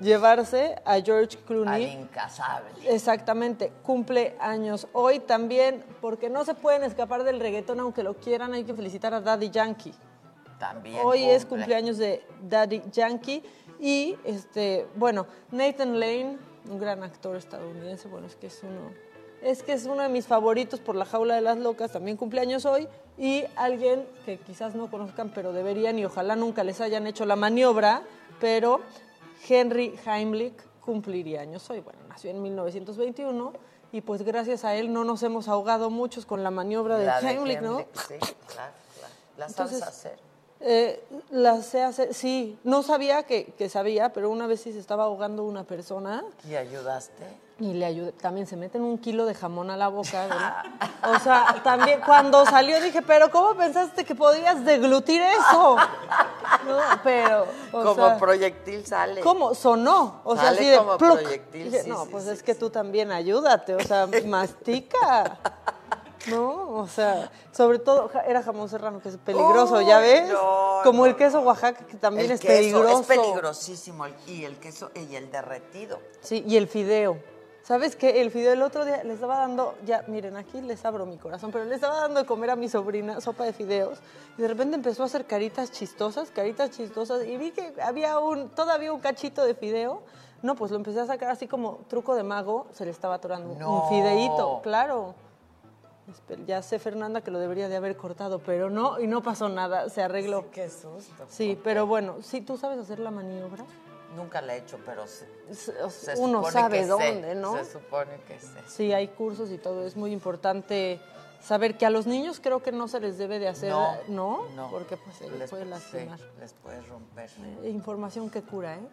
llevarse a George Al Clooney. incasable. Exactamente, cumple años hoy también, porque no se pueden escapar del reggaetón, aunque lo quieran, hay que felicitar a Daddy Yankee. También. Hoy es cumple. cumpleaños de Daddy Yankee y, este, bueno, Nathan Lane, un gran actor estadounidense, bueno, es que es uno, es que es uno de mis favoritos por La Jaula de las Locas, también cumpleaños hoy, y alguien que quizás no conozcan, pero deberían y ojalá nunca les hayan hecho la maniobra, pero Henry Heimlich cumpliría años hoy. Bueno, nació en 1921 y pues gracias a él no nos hemos ahogado muchos con la maniobra de La de Heimlich, ¿no? Sí, claro, claro. La Entonces, sabes hacer. Eh, la sé hacer, sí, no sabía que, que sabía, pero una vez sí se estaba ahogando una persona ¿Y ayudaste? y le ayudé. También se meten un kilo de jamón a la boca. ¿verdad? (laughs) O sea, también cuando salió dije, pero ¿cómo pensaste que podías deglutir eso? No, pero. o Como sea, proyectil sale. ¿Cómo? Sonó. O sea, así de como pluc. proyectil, Dije, sí, no, sí, pues sí, es que tú también ayúdate, o sea, (laughs) mastica. No, o sea, sobre todo era jamón serrano, que es peligroso, ¿ya ves? no, Como el queso Oaxaca, que también El es queso peligroso. Es peligrosísimo. el- Y el queso y el derretido. Sí, y el fideo. ¿Sabes qué? El fideo el otro día le estaba dando, ya miren, aquí les abro mi corazón, pero le estaba dando de comer a mi sobrina sopa de fideos y de repente empezó a hacer caritas chistosas, caritas chistosas y vi que había un, todavía un cachito de fideo. No, pues lo empecé a sacar así como truco de mago, se le estaba atorando un- No. un fideíto, claro. Ya sé, Fernanda, que lo debería de haber cortado, pero no, y no pasó nada, se arregló. Qué susto. Sí, pero bueno, sí, tú sabes hacer la maniobra. Nunca la he hecho, pero se, Se- uno sabe que sé, dónde, ¿no? Se supone que sé. Sí, hay cursos y todo. Es muy importante saber que a los niños creo que no se les debe de hacer, No, ¿no? no. Porque pues se les Les, puede sí, lastimar. les puedes romper. Eh, Información que cura, ¿eh?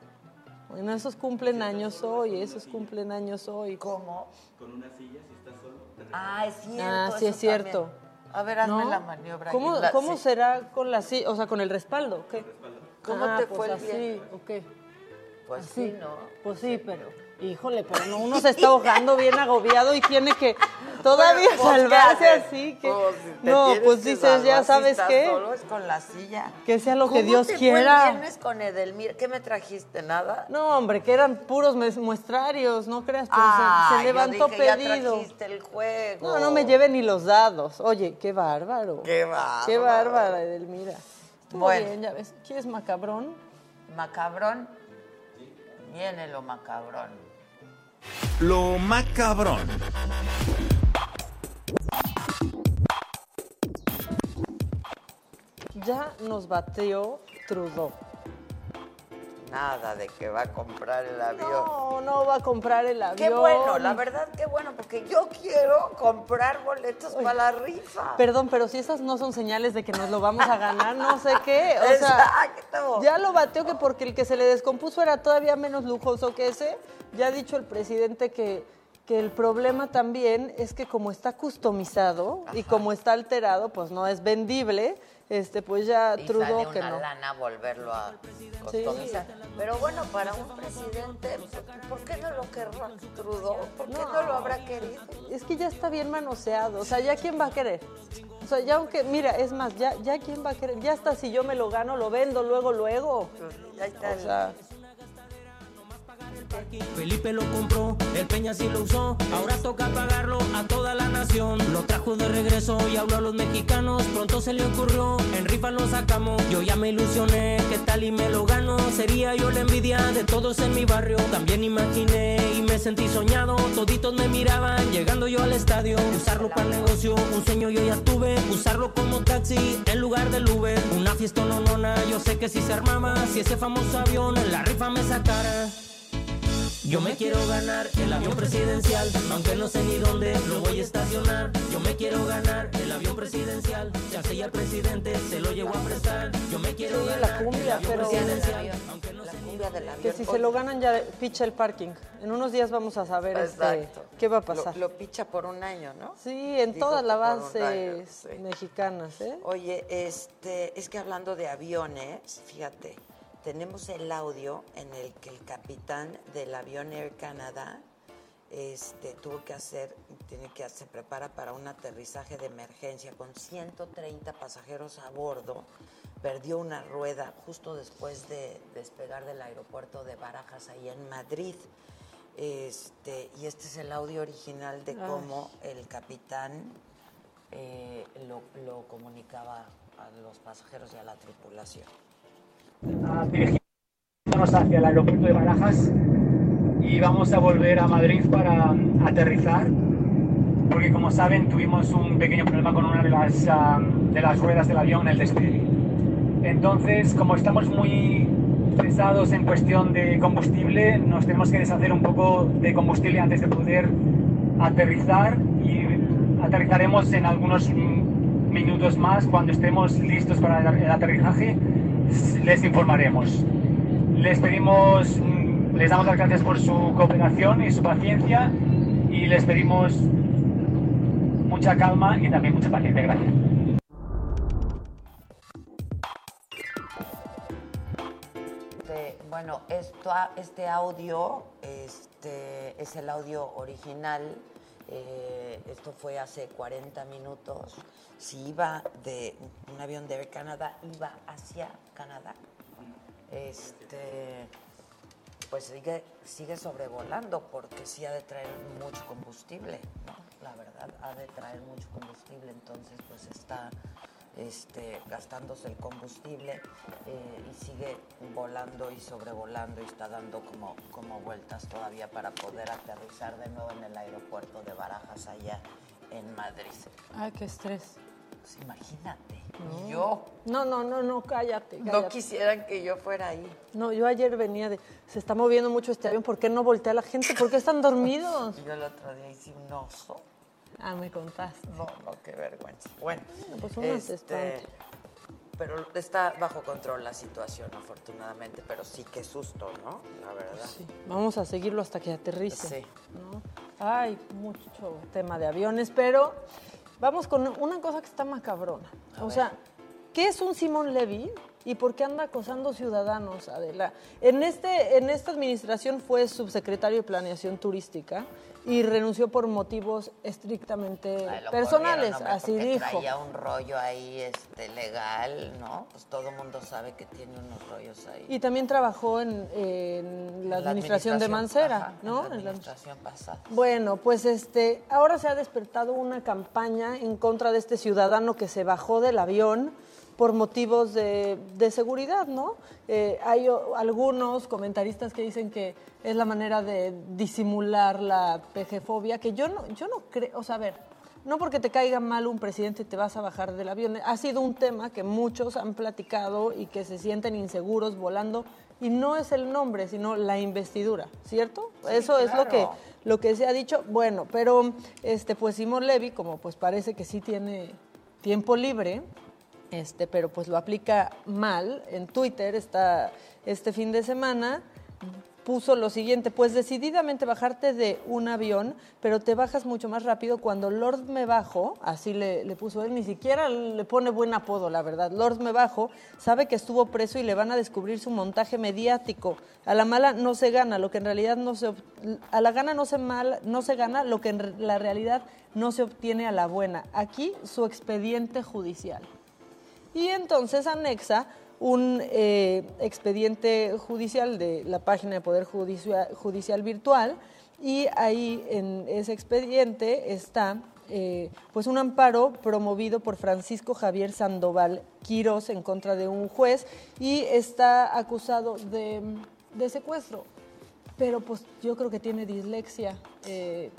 Bueno, esos cumplen años hoy, esos cumplen años hoy. ¿Cómo? Con una silla, si estás solo, te Ah, es cierto. Ah, sí es cierto. también. A ver, hazme ¿No? la maniobra. ¿Cómo, la- cómo sí. será con la silla? O sea, con el respaldo, ¿qué? ¿Cómo Ah, te pues fue el así, pie? ¿o qué? Pues sí, ¿no? Pues sí, pero, híjole, pero no, uno se está ahogando bien agobiado y tiene que todavía Pues, pues, ¿qué salvarse así. Que, Pues, no, pues que dices, ya sabes qué, solo, es con la silla. que sea lo que ¿Cómo Dios te quiera. Fue el viernes con Edelmira. ¿Qué me trajiste? ¿Nada? No, hombre, que eran puros muestrarios, no creas, pero se- Ah, se, levantó dije, ya pedido. trajiste el juego. No, no me lleven ni los dados. Oye, qué bárbaro. Qué bárbaro. Qué bárbara, Edelmira. Estuvo Bueno. bien, ya ves. ¿Quieres macabrón? Macabrón. Viene lo macabrón. Lo macabrón. Ya nos bateó Trudeau. Nada de que va a comprar el avión. No, no va a comprar el avión. Qué bueno, la verdad, qué bueno, porque yo quiero comprar boletos para la rifa. Perdón, pero si esas no son señales de que nos lo vamos a ganar, no sé qué. O sea, Exacto. ya lo bateó que porque el que se le descompuso era todavía menos lujoso que ese. Ya ha dicho el presidente que, que el problema también es que como está customizado y como está alterado, pues no es vendible. Este, pues ya y Trudeau sale que una no. lana volverlo a customizar. Pero bueno, para un presidente, ¿por qué no lo querrá Trudeau? ¿Por qué no, lo habrá querido? Es que ya está bien manoseado, o sea, ya quién va a querer. O sea, ya aunque, mira, es más, ya, ya quién va a querer, ya hasta si yo me lo gano, lo vendo luego, luego. Ya está O el- sea, Felipe lo compró, el Peña sí lo usó, ahora toca pagarlo a toda la nación. Lo trajo de regreso y habló a los mexicanos, pronto se le ocurrió, en rifa lo sacamos. Yo ya me ilusioné, que tal y me lo gano, sería yo la envidia de todos en mi barrio. También imaginé y me sentí soñado, toditos me miraban, llegando yo al estadio. Usarlo para negocio, un sueño yo ya tuve, usarlo como taxi en lugar del Uber. Una fiesta no nona, yo sé que si se armaba, si ese famoso avión en la rifa me sacara. Yo me quiero ganar el avión presidencial, aunque no sé ni dónde lo voy a estacionar. Yo me quiero ganar el avión presidencial, ya sé ya el presidente se lo llevo a prestar. Yo me quiero Sí, ganar la cumbia, el avión pero- presidencial. La cumbia del avión. Que si se lo ganan ya picha el parking. En unos días vamos a saber este, Exacto. qué va a pasar. lo picha por un año, ¿no? sí, en todas las bases sí. mexicanas, ¿eh? Oye, este, es que hablando de aviones, fíjate, tenemos el audio en el que el capitán del avión Air Canada este, tuvo que hacer, tiene que se prepara para un aterrizaje de emergencia con 130 pasajeros a bordo. Perdió una rueda justo después de despegar del aeropuerto de Barajas, ahí en Madrid. Este, y este es el audio original de Ay. cómo el capitán eh, lo, lo comunicaba a los pasajeros y a la tripulación. A dirigirnos hacia el aeropuerto de Barajas y vamos a volver a Madrid para aterrizar porque como saben tuvimos un pequeño problema con una de las, de las ruedas del avión en el despegue. Entonces, como estamos muy pesados en cuestión de combustible, nos tenemos que deshacer un poco de combustible antes de poder aterrizar y aterrizaremos en algunos minutos más cuando estemos listos para el aterrizaje les informaremos. Les pedimos, mm, les damos las gracias por su cooperación y su paciencia y les pedimos mucha calma y también mucha paciencia. Gracias. Este, bueno, esto, este audio este, es el audio original. Eh, esto fue hace 40 minutos. Si iba de un avión de Air Canada, iba hacia Canadá. Este, pues sigue, sigue sobrevolando porque sí ha de traer mucho combustible, ¿no? La verdad, ha de traer mucho combustible, entonces pues está este, gastándose el combustible eh, y sigue volando y sobrevolando y está dando como, como vueltas todavía para poder aterrizar de nuevo en el aeropuerto de Barajas allá en Madrid. Ay, qué estrés. Pues imagínate, No. yo No, no, no, no, cállate, no cállate. quisieran que yo fuera ahí. No, yo ayer venía de. Se está moviendo mucho este avión. ¿Por qué no voltea la gente? ¿Por qué están dormidos? (laughs) Yo el otro día hice un oso. Ah, me contaste. No, no, qué vergüenza. Bueno, pues se espanta. pero está bajo control la situación, afortunadamente, pero sí que susto, ¿no? La verdad. Vamos a seguirlo hasta que aterrice. Sí. ¿no? Hay mucho tema de aviones, pero vamos con una cosa que está macabrona. o sea, ¿qué es un Simón Levy y por qué anda acosando ciudadanos, Adela? En, este, en esta administración fue subsecretario de Planeación Turística y renunció por motivos estrictamente Ay, personales, corrieron, así dijo. Traía un rollo ahí este, legal, ¿no? Pues todo el mundo sabe que tiene unos rollos ahí. Y también trabajó en, en la la administración de Mancera, ajá, en ¿no? En la- administración pasada. Bueno, pues este, ahora se ha despertado una campaña en contra de este ciudadano que se bajó del avión por motivos de, de seguridad, ¿no? Eh, hay o- algunos comentaristas que dicen que es la manera de disimular la PG-fobia, que yo no, yo no creo, o sea, a ver, no porque te caiga mal un presidente te vas a bajar del avión. Ha sido un tema que muchos han platicado y que se sienten inseguros volando y no es el nombre, sino la investidura, ¿cierto? Sí, Eso es lo que lo que se ha dicho. Bueno, pero este pues Simón Levy, como pues parece que sí tiene tiempo libre, este, pero pues lo aplica mal. En Twitter está este fin de semana puso lo siguiente, pues decididamente bajarte de un avión, pero te bajas mucho más rápido cuando Lord me bajo, así le, le puso él, ni siquiera le pone buen apodo, la verdad, Lord me bajo, sabe que estuvo preso y le van a descubrir su montaje mediático. A la mala no se gana, lo que en realidad no se, a la gana no se mal, no se gana, lo que en la realidad no se obtiene a la buena. Aquí su expediente judicial. Y entonces anexa un eh, expediente judicial de la página de Poder Judicial, Virtual y ahí en ese expediente está eh, pues un amparo promovido por Francisco Javier Sandoval Quirós en contra de un juez y está acusado de, de secuestro. Pero pues yo creo que tiene dislexia. eh,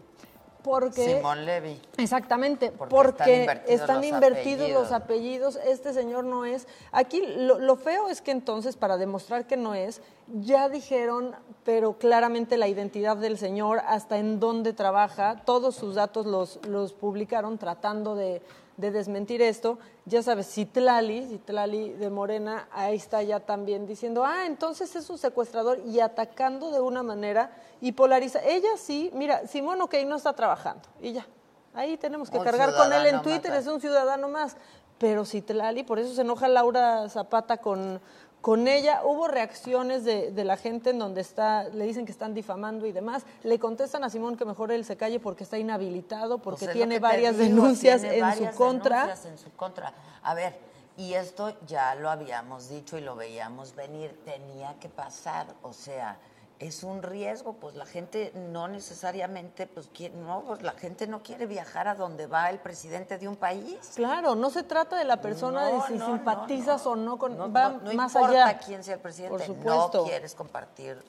porque Simón Levy. Exactamente, Porque porque, están están invertidos los apellidos. Este señor no es. Aquí lo, lo feo es que entonces, para demostrar que no es, ya dijeron, pero claramente la identidad del señor, hasta en dónde trabaja, todos sus datos los, los publicaron tratando de, de desmentir esto. Ya sabes, Citlali, Citlali de Morena, ahí está ya también diciendo, ah, entonces es un secuestrador y atacando de una manera y polariza. Ella sí, mira, Simón, ok, no está trabajando y ya. Ahí tenemos que Un cargar con él en Twitter, más. es un ciudadano más. Pero Citlali, por eso se enoja Laura Zapata con, con ella. Hubo reacciones de, de la gente en donde está, le dicen que están difamando y demás. Le contestan a Simón que mejor él se calle porque está inhabilitado, porque Pues tiene varias digo, denuncias tiene en varias su contra. denuncias en su contra. A ver, y esto ya lo habíamos dicho y lo veíamos venir, tenía que pasar, o sea, es un riesgo, pues la gente no necesariamente, pues quiere, no, pues la gente no quiere viajar a donde va el presidente de un país. Claro, no se trata de la persona No, de si no, simpatizas o no con, va más importa allá. quién sea el presidente, Por supuesto. no quieres compartir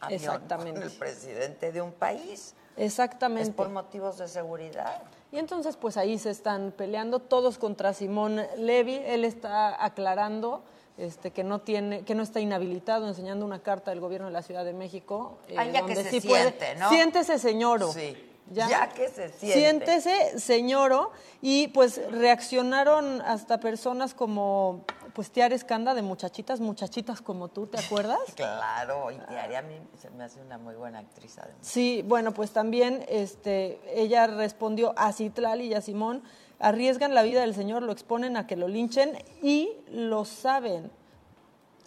avión Exactamente. con el presidente de un país. Exactamente. Es por motivos de seguridad. Y entonces, pues ahí se están peleando todos contra Simón Levy. Él está aclarando este, que no tiene, que no está inhabilitado, enseñando una carta del gobierno de la Ciudad de México. eh, Ah, ya que se sí puede- siente, ¿no? Siéntese, señoro. Sí. Ya que se siente. Siéntese, señoro. Y pues reaccionaron hasta personas como pues Tiara Escanda de muchachitas, muchachitas como tú, ¿te acuerdas? (laughs) Claro, y Tiare a mí se me hace una muy buena actriz además. Sí, bueno, pues también este, ella respondió a Citlali y a Simón, arriesgan la vida del Señor, lo exponen a que lo linchen y lo saben.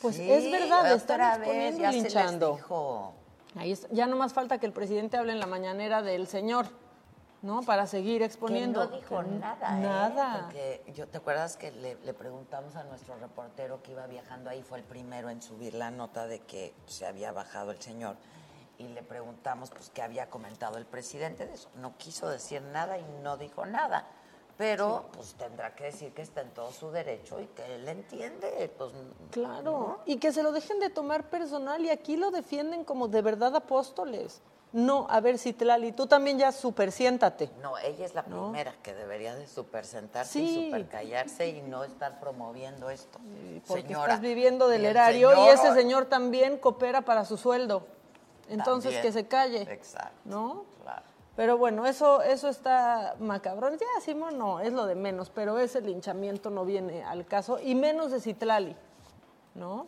Pues Sí, es verdad, están vez, exponiendo ya y linchando. Ahí es- ya no más falta que el presidente hable en la mañanera del Señor, ¿no? Para seguir exponiendo. Que no dijo Que nada, ¿eh? Nada. Porque yo, ¿te acuerdas que le, le preguntamos a nuestro reportero que iba viajando ahí? Fue el primero en subir la nota de que se había bajado el señor. Y le preguntamos, pues, qué había comentado el presidente de eso. No quiso decir nada y no dijo nada. Pero, pues, tendrá que decir que está en todo su derecho y que él entiende, pues... Claro, y que se lo dejen de tomar personal y aquí lo defienden como de verdad apóstoles. No, a ver, Citlali, tú también ya super siéntate. No, ella es la ¿No? primera que debería de supersentarse Sí. y supercallarse y no estar promoviendo esto. Porque Señora, estás viviendo del y erario y ese señor también coopera para su sueldo. Entonces También. que se calle. Exacto. ¿No? Pero bueno, eso, eso está macabrón. Ya, Simón, no, es lo de menos, pero ese linchamiento no viene al caso, y menos de Citlali, ¿no?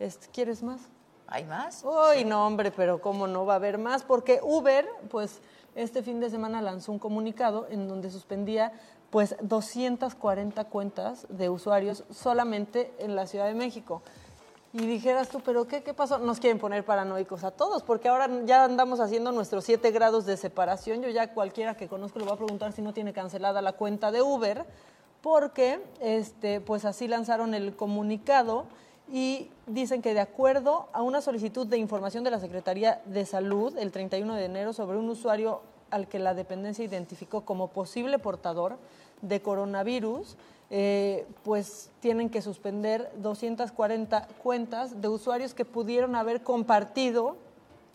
Este, ¿Quieres más? ¿Hay más? Uy, no, hombre, pero cómo no va a haber más, porque Uber, pues, este fin de semana lanzó un comunicado en donde suspendía, pues, 240 cuentas de usuarios solamente en la Ciudad de México. Y dijeras tú, ¿pero qué, qué pasó? Nos quieren poner paranoicos a todos, porque ahora ya andamos haciendo nuestros siete grados de separación. Yo ya cualquiera que conozco le voy a preguntar si no tiene cancelada la cuenta de Uber, porque este, pues así lanzaron el comunicado y dicen que de acuerdo a una solicitud de información de la Secretaría de Salud el 31 de enero sobre un usuario al que la dependencia identificó como posible portador de coronavirus, eh, pues tienen que suspender 240 cuentas de usuarios que pudieron haber compartido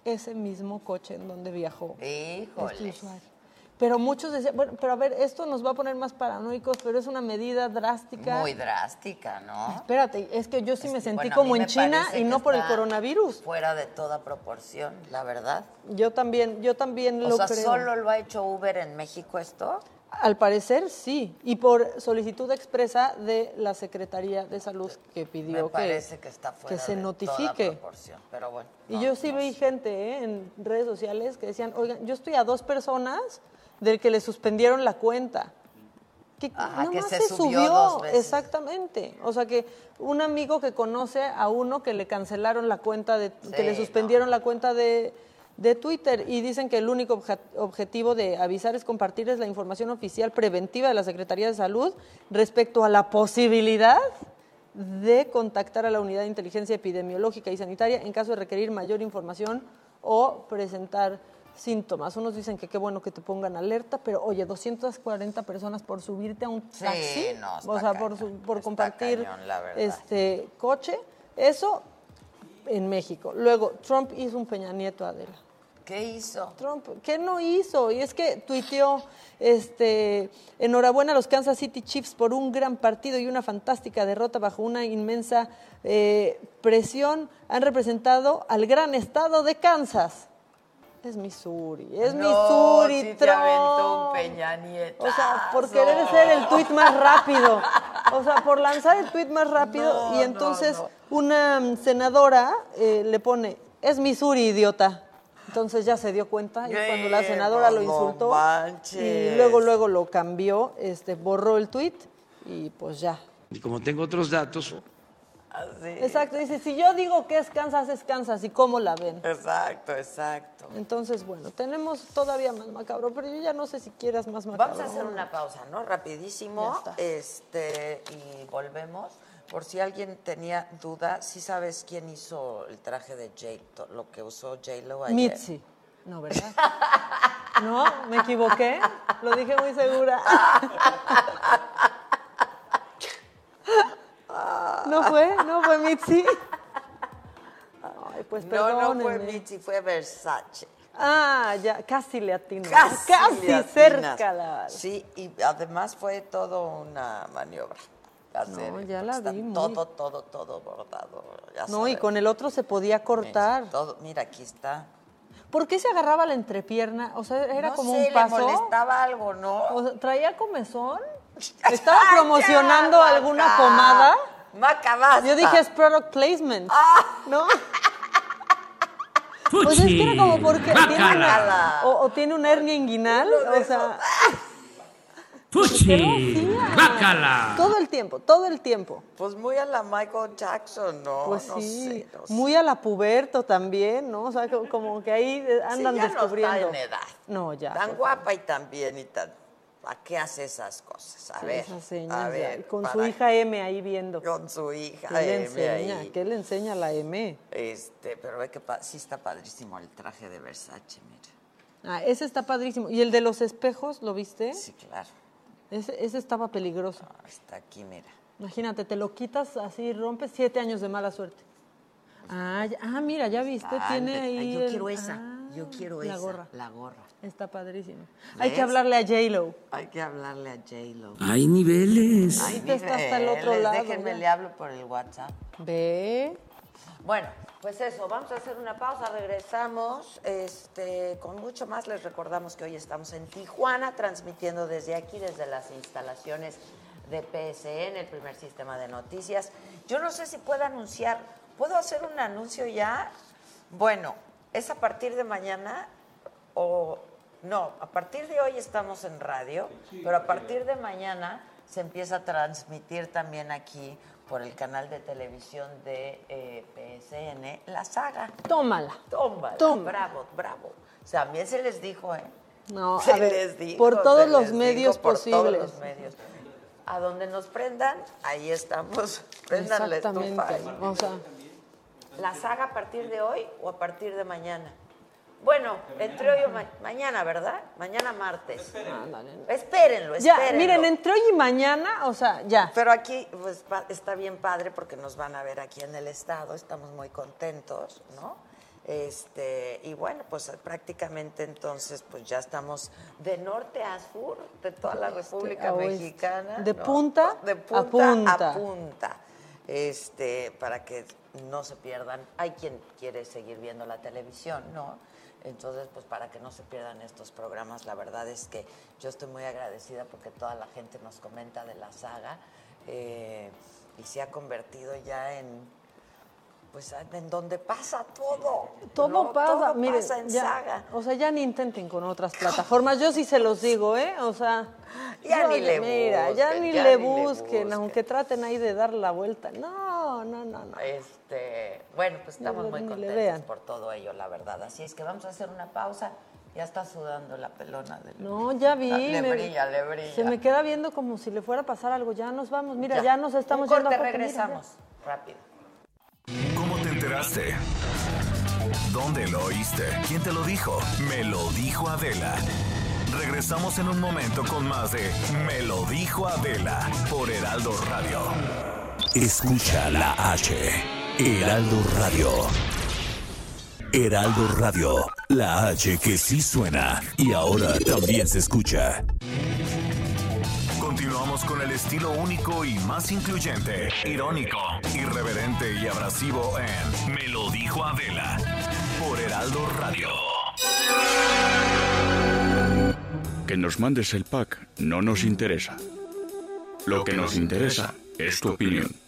ese mismo coche en donde viajó este usuario. Pero muchos decían, bueno, pero a ver, esto nos va a poner más paranoicos, pero es una medida drástica. Muy drástica, ¿no? Espérate, es que yo sí me sentí Bueno, como en China y no por el coronavirus. Fuera de toda proporción, la verdad. Yo también, yo también O lo sea, creo. ¿solo lo ha hecho Uber en México esto? Al parecer sí, y por solicitud expresa de la Secretaría de Salud que pidió Me que, parece que está fuera que se de notifique. toda pero bueno. Y yo sí no vi sé. gente ¿eh? en redes sociales que decían, oigan, yo estoy a dos personas del que le suspendieron la cuenta. Que Ajá, que nomás se se subió subió, dos veces. exactamente. O sea que un amigo que conoce a uno que le cancelaron la cuenta de, que le suspendieron la cuenta de, de Twitter y dicen que el único obje- objetivo de avisar es compartir es la información oficial preventiva de la Secretaría de Salud respecto a la posibilidad de contactar a la unidad de inteligencia epidemiológica y sanitaria en caso de requerir mayor información o presentar síntomas. Unos dicen que qué bueno que te pongan alerta, pero oye, 240 personas por subirte a un Sí, taxi, no, está o sea, por, su- por compartir cañón, este coche, eso en México. Luego, Trump hizo un Peña Nieto, Adela. ¿Qué hizo? Trump, ¿qué no hizo? Y es que tuiteó, este, enhorabuena a los Kansas City Chiefs por un gran partido y una fantástica derrota bajo una inmensa eh, presión. Han representado al gran estado de Kansas. Es Missouri, es No, Missouri, sí te aventó un Peña Nieto. O sea, por querer ser el tuit más rápido. O sea, por lanzar el tuit más rápido. No, y entonces no, una senadora eh, le pone, es Missouri, idiota. Entonces ya se dio cuenta y cuando la senadora lo insultó manches. y luego luego lo cambió, este borró el tuit y pues ya. Y como tengo otros datos, Exacto, dice, si yo digo que es Kansas, es Kansas, ¿y cómo la ven? Exacto, exacto. Entonces, bueno, tenemos todavía más macabro, pero yo ya no sé si quieras más macabro. Vamos a hacer una pausa, ¿no? Rapidísimo. Este, y volvemos. Por si alguien tenía duda, ¿sí sabes quién hizo el traje de J, lo que usó J-Lo ayer? Mitzi. No, ¿verdad? (laughs) No, me equivoqué. Lo dije muy segura. ¿No fue? ¿No fue Mitzi? Ay, pues No, no fue perdónenme. Mitzi, fue Versace. Ah, ya, casi le atino. Casi, Casi le atinas. cerca la... Sí, y además fue todo una maniobra. No, ya la está vi muy- Todo, todo, todo bordado. ya No, y con el otro se podía cortar. Todo, mira, aquí está. ¿Por qué se agarraba la entrepierna? O sea, era no como sé, un paso. le molestaba algo, ¿no? O sea, ¿Traía comezón? (laughs) ¿Estaba promocionando ya, alguna Maca. pomada? Maca, basta. Yo dije es product placement. ¿No? (laughs) Pues es que era como porque tiene una, o, o tiene una hernia inguinal, o sea, ¡Fuchi! ¡Bácala! todo el tiempo, todo el tiempo. Pues muy a la Michael Jackson, ¿no? Pues no sí, sé, no sé. muy a la puberto también, ¿no? O sea, co- como que ahí eh, andan Sí, ya descubriendo. No está en edad. No, ya. Tan pues, guapa y tan bien y tan. ¿A qué hace esas cosas? A sí, ver. señas a ver. con su hija M ahí viendo. Con su hija ¿Qué le M enseña? ahí. ¿Qué le enseña la M? Este, pero ve que sí está padrísimo el traje de Versace, mira. Ah, ese está padrísimo. ¿Y el de los espejos, lo viste? Sí, claro. Ese, ese estaba peligroso. Está aquí, mira. Imagínate, te lo quitas así, rompes siete años de mala suerte. Ah, ya- ah, mira, ya viste, tiene Ande- ahí. Ay, yo el- quiero esa. ah, yo quiero la esa. gorra. La gorra. Está padrísimo. Hay ¿Ves? que hablarle a J-Lo. Hay que hablarle a J-Lo. Hay niveles. Ay, Ahorita está hasta el otro niveles. lado, Déjenme, ya. le hablo por el WhatsApp. Ve. Bueno, pues eso, vamos a hacer una pausa, regresamos este, con mucho más. Les recordamos que hoy estamos en Tijuana, transmitiendo desde aquí, desde las instalaciones de PSN, el primer sistema de noticias. Yo no sé si puedo anunciar, ¿puedo hacer un anuncio ya? Bueno, es a partir de mañana o no, a partir de hoy estamos en radio, pero a partir de mañana se empieza a transmitir también aquí por el canal de televisión de eh, PSN la saga. Tómala. Tómala. Toma. Bravo, bravo. O sea, también se les dijo, ¿eh? No, (laughs) se a ver, les dijo. por todos los medios dijo, por todos posibles. los medios. A donde nos prendan, ahí estamos. (laughs) Prendan la estufa. O sea, ¿La saga a partir de hoy o a partir de mañana? Bueno, entre hoy ma- mañana, ¿verdad? Mañana martes. Espérenlo, ya, espérenlo. miren, entre hoy y mañana, o sea, ya. Pero aquí pues, pa- está bien padre porque nos van a ver aquí en el estado, estamos muy contentos, ¿no? Este, y bueno, pues prácticamente entonces pues ya estamos de norte a sur de toda la República a. Mexicana. De ¿no? punta de a punta punta. a punta. Este, para que no se pierdan. Hay quien quiere seguir viendo la televisión, ¿no? Entonces, pues para que no se pierdan estos programas, la verdad es que yo estoy muy agradecida porque toda la gente nos comenta de la saga eh, y se ha convertido ya en, pues, en donde pasa todo. Todo ¿no? pasa, Todo miren, pasa en ya, saga. o sea, ya ni intenten con otras plataformas. Yo sí se los digo, ¿eh? O sea, Ya ni le mira, ya busquen, ni ya le ni le busquen. aunque traten ahí de dar la vuelta. No, no, no, no. Este, bueno, pues estamos muy contentos por todo ello, la verdad. Así es que vamos a hacer una pausa Ya está sudando la pelona del. No, ya vi. Le me- brilla, le brilla. Se me queda viendo como si le fuera a pasar algo. Ya nos vamos. Mira, ya, Ya. nos estamos Un yendo corte, a corte, mira, regresamos. Rápido. ¿Cómo te enteraste? ¿Dónde lo oíste? ¿Quién te lo dijo? Me lo dijo Adela. Regresamos en un momento con más de Me lo dijo Adela por Heraldo Radio. Escucha la H. Heraldo Radio. Heraldo Radio. La H que sí suena y ahora también se escucha. Continuamos con el estilo único y más incluyente, irónico, irreverente y abrasivo en Me lo dijo Adela por Heraldo Radio. Que nos mandes el pack no nos interesa. Lo que nos interesa es tu opinión.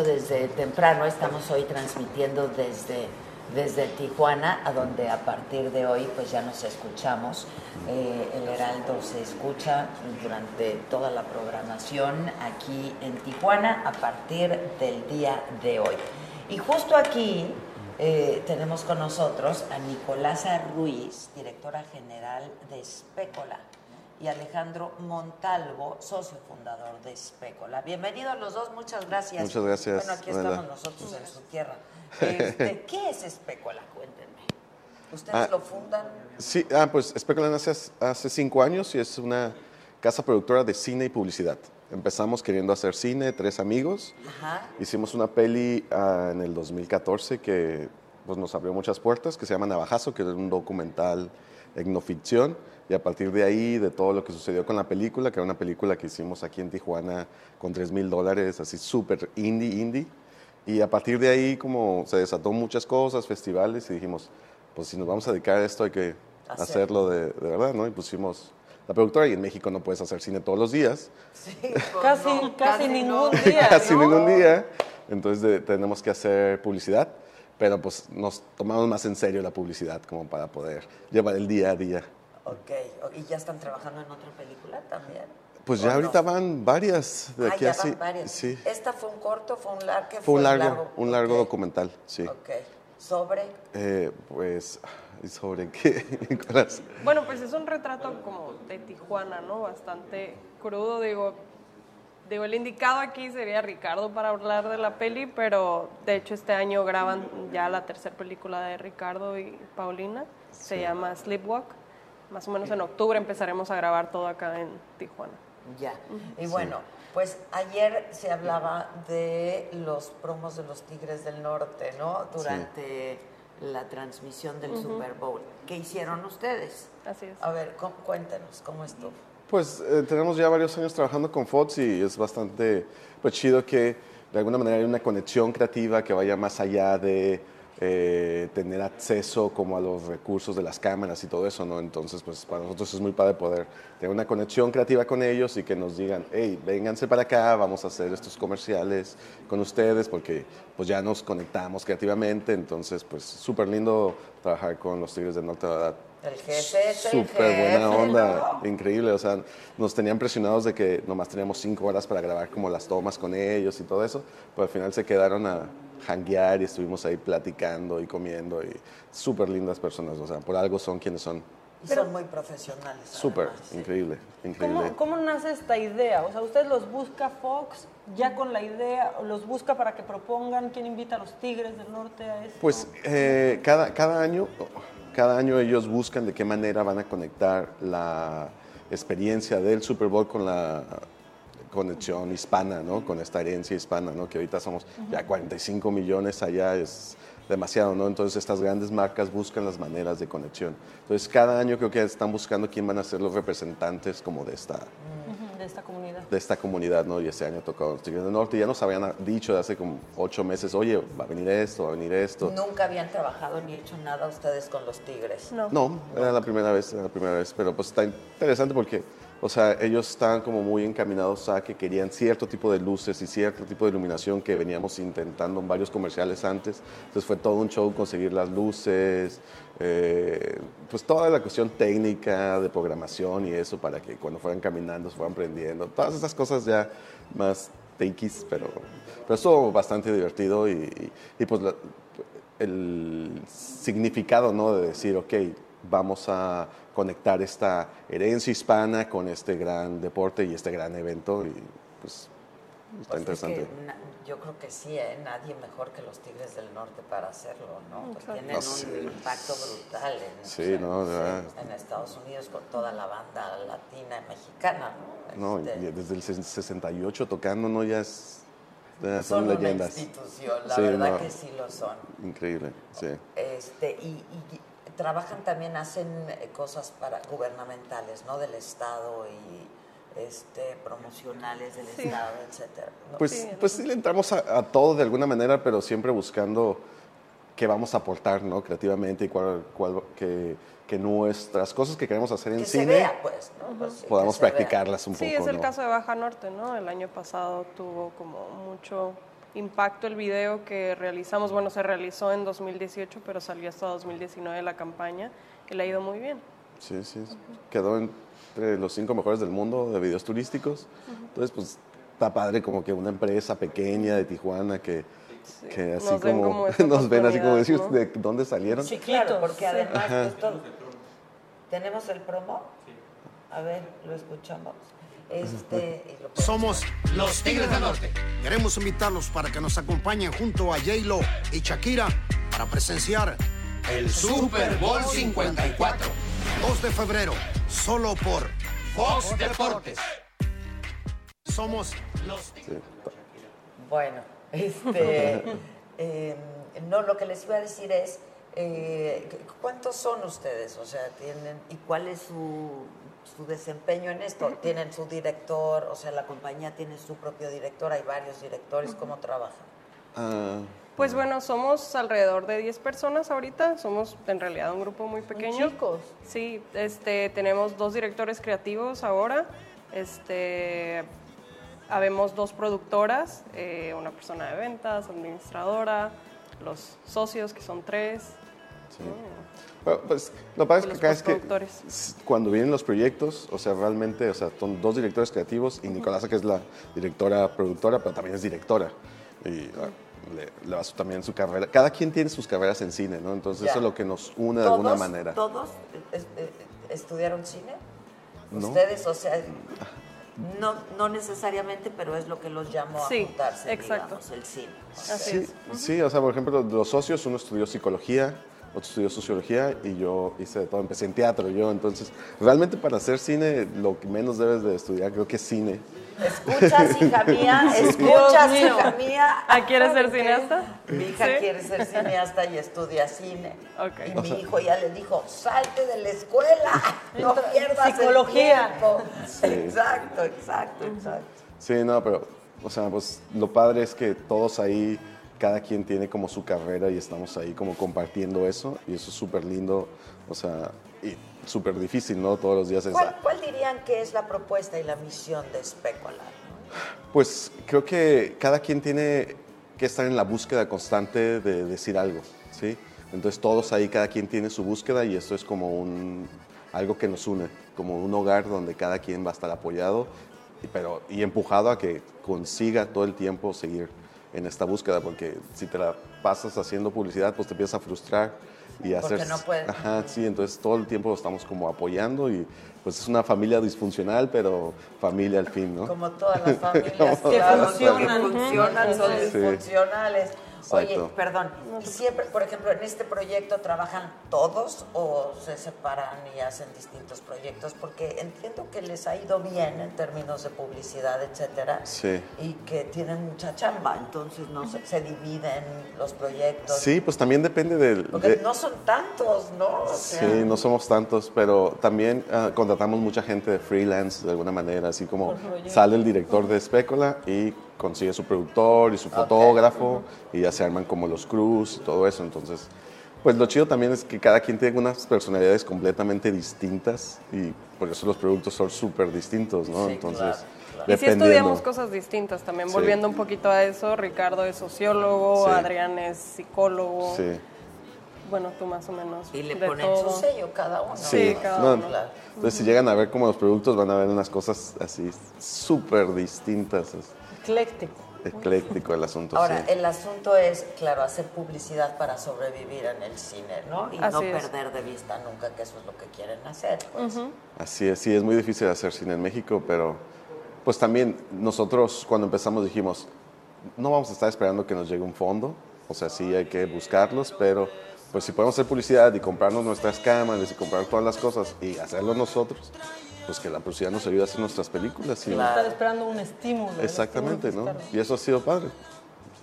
Desde temprano, estamos hoy transmitiendo desde, desde Tijuana, a donde a partir de hoy pues ya nos escuchamos. Eh, el Heraldo se escucha durante toda la programación aquí en Tijuana a partir del día de hoy. Y justo aquí eh, tenemos con nosotros a Nicolasa Ruiz, directora general de Spécola y Alejandro Montalvo, socio fundador de Spécola. Bienvenidos los dos, muchas gracias. Muchas gracias, Bueno, aquí estamos nosotros en su tierra. (laughs) Este, ¿Qué es Spécola? Cuéntenme. ¿Ustedes Ah, lo fundan? Sí, ah, pues Specular nace hace- hace cinco años y es una casa productora de cine y publicidad. Empezamos queriendo hacer cine, tres amigos. Ajá. Hicimos una peli ah, en el 2014 que pues, nos abrió muchas puertas, que se llama Navajazo, que es un documental etnoficción. Y a partir de ahí, de todo lo que sucedió con la película, que era una película que hicimos aquí en Tijuana con 3 mil dólares, así súper indie, indie. Y a partir de ahí, como se desató muchas cosas, festivales, y dijimos, pues si nos vamos a dedicar a esto, hay que Hacerlo. hacerlo de, de verdad, ¿no? Y pusimos la productora, y en México no puedes hacer cine todos los días. (laughs) Casi, casi ningún día. (laughs) casi ¿no? ningún día. Entonces de- tenemos que hacer publicidad, pero pues nos tomamos más en serio la publicidad como para poder llevar el día a día. Ok, ¿y ya están trabajando en otra película también? Pues ¿O ya no? ahorita van varias de Ah, aquí ya así. van varias. Sí. ¿Esta fue un corto, fue un largo? ¿Qué Fue un largo, largo? un largo documental, sí. Ok, ¿sobre? Eh, pues, ¿y sobre qué, (laughs) Nicolás? Bueno, pues es un retrato como de Tijuana, ¿no? Bastante crudo, digo. Digo, el indicado aquí sería Ricardo para hablar de la peli, pero de hecho este año graban ya la tercera película de Ricardo y Paulina. Se llama Sleepwalk. Más o menos en octubre empezaremos a grabar todo acá en Tijuana. Ya. Y bueno, pues ayer se hablaba de los promos de los Tigres del Norte, ¿no? Durante la transmisión del. Super Bowl. ¿Qué hicieron ustedes? Así es. A ver, cu- cuéntenos, ¿cómo estuvo? Pues eh, tenemos ya varios años trabajando con Fox y es bastante pues, chido que de alguna manera hay una conexión creativa que vaya más allá de eh, tener acceso como a los recursos de las cámaras y todo eso, ¿no? Entonces, pues para nosotros es muy padre poder tener una conexión creativa con ellos y que nos digan, hey, vénganse para acá, vamos a hacer estos comerciales con ustedes porque pues ya nos conectamos creativamente, entonces pues súper lindo trabajar con los Tigres del Norte, la verdad. El jefe es Súper buena onda, ¿no? increíble. O sea, nos tenían presionados de que nomás teníamos cinco horas para grabar como las tomas con ellos y todo eso, pero al final se quedaron a janguear y estuvimos ahí platicando y comiendo y súper lindas personas. O sea, por algo son quienes son. Y son muy profesionales. Súper, increíble, increíble. ¿Cómo, ¿Cómo nace esta idea? O sea, ¿usted los busca Fox ya con la idea, o los busca para que propongan quién invita a los Tigres del Norte a esto? Pues eh, cada, cada año, cada año ellos buscan de qué manera van a conectar la experiencia del Super Bowl con la conexión hispana, ¿no? Con esta herencia hispana, ¿no? Que ahorita somos ya 45 millones allá, es demasiado, ¿no? Entonces estas grandes marcas buscan las maneras de conexión. Entonces cada año creo que están buscando quién van a ser los representantes como de esta, Ujú, De esta comunidad. de esta comunidad, ¿no? Y este año tocó los Tigres del Norte. Ya nos habían dicho de hace como ocho meses, oye, va a venir esto, va a venir esto. Nunca habían trabajado ni hecho nada ustedes con los Tigres. No. No, era la primera vez, era la primera vez, pero pues está interesante porque, o sea, ellos estaban como muy encaminados a que querían cierto tipo de luces y cierto tipo de iluminación que veníamos intentando en varios comerciales antes. Entonces fue todo un show conseguir las luces, eh, pues toda la cuestión técnica de programación y eso para que cuando fueran caminando se fueran prendiendo. Todas esas cosas ya más takis, pero, pero estuvo bastante divertido y, y- y, pues la- el significado, ¿no? De decir, ok, vamos a conectar esta herencia hispana con este gran deporte y este gran evento y pues está Pues es interesante. que na- yo creo que sí, ¿eh? nadie mejor que los Tigres del Norte para hacerlo, ¿no? Pues tienen un sí. impacto brutal en, Sí, no, Estados Unidos con toda la banda latina y mexicana, ¿no? No, y Este, desde el 68 tocando, ¿no? Ya es... ya son son una leyendas. institución, la Sí, verdad no, que sí lo son. Increíble, sí. Este, y, y trabajan también, hacen eh, cosas para gubernamentales, ¿no? Del Estado y este, promocionales del Sí. Estado, etcétera. ¿no? Pues pues sí le entramos a, a todo de alguna manera, pero siempre buscando qué vamos a aportar, ¿no? Creativamente y cuál, cuál- que, que nuestras cosas que queremos hacer en que se cine vea, pues, ¿no? Pues sí, podamos vea. practicarlas un Sí, poco, es el ¿no? caso de Baja Norte, ¿no? El año pasado tuvo como mucho impacto el video que realizamos. Bueno, se realizó en 2018, pero salió hasta 2019 la campaña y le ha ido muy bien. Sí, sí. Quedó entre los cinco mejores del mundo de videos turísticos. Entonces, pues está padre como que una empresa pequeña de Tijuana que, que así nos como, como (laughs) nos ven así como decir oportunidad, de dónde salieron. Sí, claro, porque además todo- tenemos el promo. A ver, lo escuchamos. Este, lo Somos los Tigres del Norte. Queremos invitarlos para que nos acompañen junto a J-Lo y Shakira para presenciar el Super Bowl 54. 2 de febrero, solo por Fox Deportes. Somos los Tigres. Bueno, (laughs) este, (laughs) eh, no, lo que les iba a decir es, eh, ¿cuántos son ustedes? O sea, tienen, ¿y cuál es su, su desempeño en esto? (laughs) ¿Tienen su director? O sea, la compañía tiene su propio director, hay varios directores, ¿cómo trabajan? Ah, Pues bueno, somos alrededor de 10 personas ahorita, somos en realidad un grupo muy pequeño. chicos. Sí, este, tenemos dos directores creativos ahora, este, habemos dos productoras, eh, una persona de ventas, administradora, los socios que son tres. Sí. Bueno, pues, lo que pasa es que acá es que cuando vienen los proyectos, o sea, realmente, o sea, son dos directores creativos y Nicolasa, que es la directora productora, pero también es directora. Y ah, le, le va su- también su carrera. Cada quien tiene sus carreras en cine, ¿no? Entonces, Ya. eso es lo que nos une de alguna ¿Todos- manera. ¿Todos eh, eh, estudiaron cine? No. Ustedes, o sea, no, no necesariamente, pero es lo que los llamó Sí, a juntarse, exacto. digamos, el cine. Sí, sí, o sea, por ejemplo, los socios, uno estudió psicología, otro estudió sociología y yo hice de todo, empecé en teatro yo, entonces, realmente para hacer cine, lo que menos debes de estudiar creo que es cine. Escuchas, hija mía, (laughs) Dios escuchas, mío. hija mía. ¿Ah, quieres ser cineasta? Mi hija Sí. quiere ser cineasta y estudia cine. Ok. Y O mi sea- hijo ya le dijo, salte de la escuela, (laughs) no pierdas psicología. Sí. Exacto, exacto, exacto. Sí, no, pero, o sea, pues lo padre es que todos ahí, cada quien tiene como su carrera y estamos ahí como compartiendo eso y eso es súper lindo, o sea, y súper difícil, ¿no? Todos los días es... ¿Cuál, cuál dirían que es la propuesta y la misión de Especular? Pues creo que cada quien tiene que estar en la búsqueda constante de decir algo, ¿sí? Entonces todos ahí, cada quien tiene su búsqueda y esto es como un, algo que nos une, como un hogar donde cada quien va a estar apoyado pero, y empujado a que consiga todo el tiempo seguir en esta búsqueda, porque si te la pasas haciendo publicidad, pues te empiezas a frustrar y Porque hacer... no puedes. Ajá, sí, entonces todo el tiempo lo estamos como apoyando y pues es una familia disfuncional, pero familia al fin, ¿no? Como todas las (laughs) familias claro, funcionan. que funcionan, son Sí. Disfuncionales. Oye, Exacto. perdón, ¿y siempre, por ejemplo, en este proyecto trabajan todos o se separan y hacen distintos proyectos? Porque entiendo que les ha ido bien en términos de publicidad, etcétera, Sí. y que tienen mucha chamba, entonces no se, se dividen los proyectos. Sí, pues también depende del... Porque de- no son tantos, ¿no? O sea, Sí, no somos tantos, pero también ah, contratamos mucha gente de freelance de alguna manera, así como sale el director de Spécula y consigue su productor y su fotógrafo y ya se arman como los crews y todo eso. Entonces, pues lo chido también es que cada quien tiene unas personalidades completamente distintas y por eso los productos son súper distintos, ¿no? Sí, Entonces, claro, Y dependiendo. estudiamos cosas distintas también, Sí. volviendo un poquito a eso, Ricardo es sociólogo, Sí. Adrián es psicólogo, Sí. bueno, tú más o menos. Y le ponen todo. su sello cada uno. Sí, cada No, uno. Entonces, si llegan a ver como los productos, van a ver unas cosas así súper distintas. Ecléctico. ecléctico el asunto. Ahora, sí. el asunto es, claro, hacer publicidad para sobrevivir en el cine, ¿no? Y no es. perder de vista nunca que eso es lo que quieren hacer. pues. Así es, sí, es muy difícil hacer cine en México, pero pues también nosotros cuando empezamos dijimos, no vamos a estar esperando que nos llegue un fondo, o sea, sí hay que buscarlos, pero pues si podemos hacer publicidad y comprarnos nuestras cámaras y comprar todas las cosas y hacerlo nosotros, pues que la publicidad nos ayude a hacer nuestras películas. Y, Estar esperando un estímulo. Exactamente, estímulo ¿no? Y eso ha sido padre.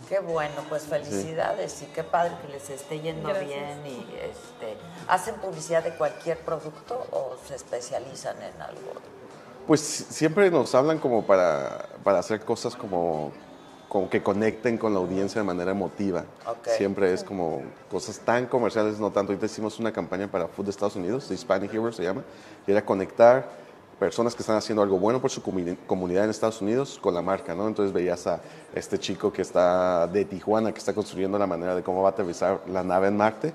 Qué bueno, pues felicidades y qué padre que les esté yendo Gracias. bien y este, ¿hacen publicidad de cualquier producto o se especializan en algo? Pues si- siempre nos hablan como para, para hacer cosas como, como que conecten con la audiencia de manera emotiva. Ok. Siempre es como cosas tan comerciales, no tanto. Ahorita hicimos una campaña para Food de Estados Unidos, Hispanic Hero se llama, y era conectar personas que están haciendo algo bueno por su comuni- comunidad en Estados Unidos con la marca, ¿no? Entonces veías a este chico que está de Tijuana, que está construyendo la manera de cómo va a aterrizar la nave en Marte,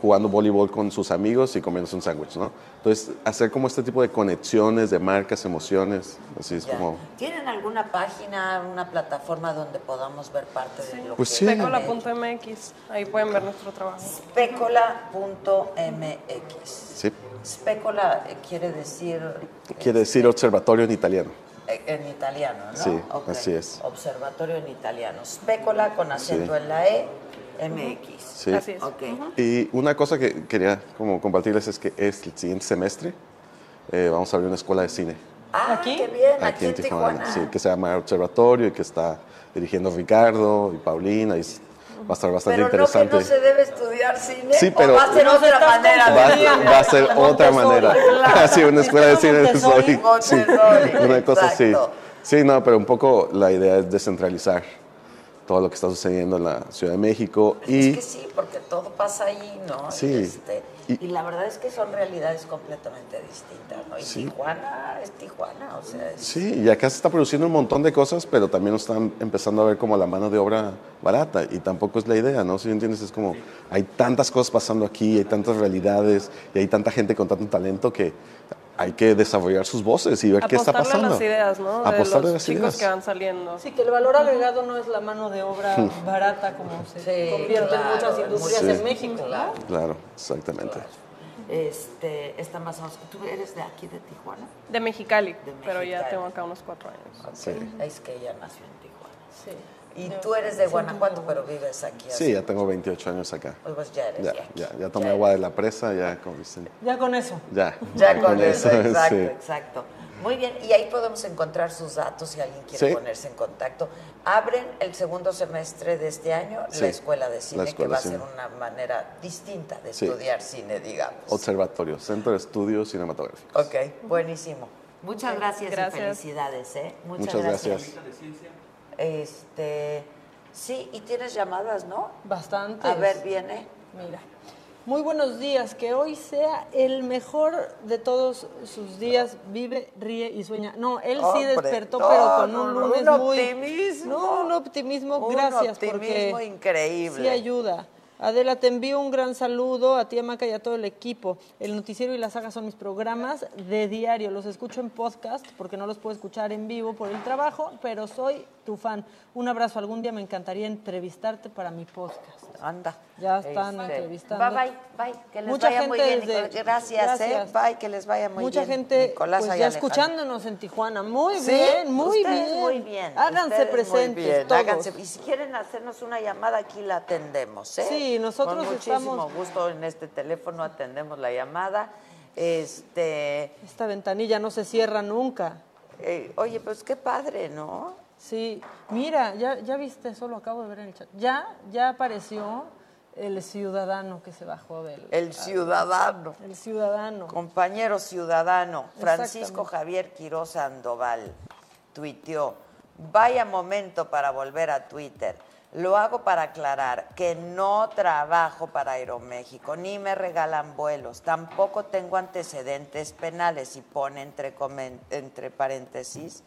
jugando voleibol con sus amigos y comiéndose un sándwich, ¿no? Entonces, hacer como este tipo de conexiones de marcas, emociones, así es Ya. como... ¿Tienen alguna página, una plataforma donde podamos ver parte de lo Pues que sí. han hecho? Pecola.mx, ahí pueden ver nuestro trabajo. Specola.mx. Sí, Specola eh, quiere decir quiere decir observatorio en italiano. eh, en italiano, ¿no? Sí, Ok. así es. Observatorio en italiano. Specola con acento Sí. en la E, MX. Sí. Así es. Ok. Y una cosa que quería como compartirles es que es el siguiente semestre eh, vamos a abrir una escuela de cine Ah, qué bien, aquí, aquí en Tijuana, sí, que se llama Observatorio y que está dirigiendo Ricardo y Paulina y va a estar bastante Pero no que interesante. no se debe estudiar cine, Sí, o pero- va a ser otra manera Va, va a ser otra manera. Claro. (laughs) Sí, una escuela de cine de Montessori. Montessori. Sí, una cosa así. Sí, no, pero un poco la idea es descentralizar todo lo que está sucediendo en la Ciudad de México y Es que sí, porque todo pasa ahí, ¿no? Sí. Y, este, y la verdad es que son realidades completamente distintas, ¿no? Y Sí. Tijuana es Tijuana, o sea, es- Sí, y acá se está produciendo un montón de cosas, pero también están empezando a ver como la mano de obra barata y tampoco es la idea, ¿no? Si entiendes, es como hay tantas cosas pasando aquí, hay tantas realidades y hay tanta gente con tanto talento que hay que desarrollar sus voces y ver qué está Apostarle a pasando. las ideas, ¿no? De Apostarle los las chicos ideas. que van saliendo. Sí, que el valor agregado no es la mano de obra (laughs) barata como se Sí, convierte claro, en muchas industrias Sí. en México, ¿no? Claro, exactamente. este, está más o menos- ¿Tú eres de aquí, de Tijuana? De Mexicali, pero ya Mexicali. tengo acá unos cuatro años. Sí. Es que ella nació en Tijuana. Sí. Y tú eres de Guanajuato, pero vives aquí. Sí, ya tengo 28 años acá. Pues ya eres Ya, de aquí. ya, ya tomé agua de la presa, ya como dicen. Ya con eso. Ya, Ya con eso, (laughs) exacto, sí. exacto. Muy bien, y ahí podemos encontrar sus datos si alguien quiere Sí. ponerse en contacto. Abren el segundo semestre de este año Sí, la escuela de cine, la escuela que va a ser una manera distinta de Sí. estudiar cine, digamos. Observatorio, Centro de Estudios Cinematográficos. Ok, buenísimo. Muchas gracias, Gracias. y felicidades, ¿eh? Muchas, Muchas gracias. gracias. Este, sí, y tienes llamadas, ¿no? Bastante. A ver, viene. Mira. Muy buenos días, que hoy sea el mejor de todos sus días. Vive, ríe y sueña. No, él sí despertó, no, pero con un lunes un muy. optimismo. No, un optimismo. Un gracias, optimismo porque increíble. sí ayuda. Adela, te envío un gran saludo a ti, Maca y a todo el equipo. El noticiero y la saga son mis programas de diario. Los escucho en podcast porque no los puedo escuchar en vivo por el trabajo, pero soy tu fan. Un abrazo. Algún día me encantaría entrevistarte para mi podcast. anda. Ya están Este, entrevistando. Bye, bye, bye. Que les Mucha vaya muy gente bien. desde- Nicolás. Gracias, Gracias. eh. Bye, que les vaya muy Mucha bien. gente Nicolás pues, ya escuchándonos en Tijuana. Muy ¿Sí? bien, muy Ustedes bien. muy bien. Háganse ustedes muy presentes bien, todos. háganse- Y si quieren hacernos una llamada, aquí la atendemos. ¿eh? Sí, nosotros Con muchísimo estamos- gusto en este teléfono atendemos la llamada. Este, Esta ventanilla no se cierra nunca. eh, oye, pues qué padre, ¿no? Sí, mira, ya, ya viste, eso lo acabo de ver en el chat. Ya, ya apareció el ciudadano que se bajó del. El ciudadano. El ciudadano. Compañero ciudadano, Francisco. Javier Quiroz Sandoval, tuiteó, vaya momento para volver a Twitter. Lo hago para aclarar que no trabajo para Aeroméxico, ni me regalan vuelos, tampoco tengo antecedentes penales y pone entre, entre paréntesis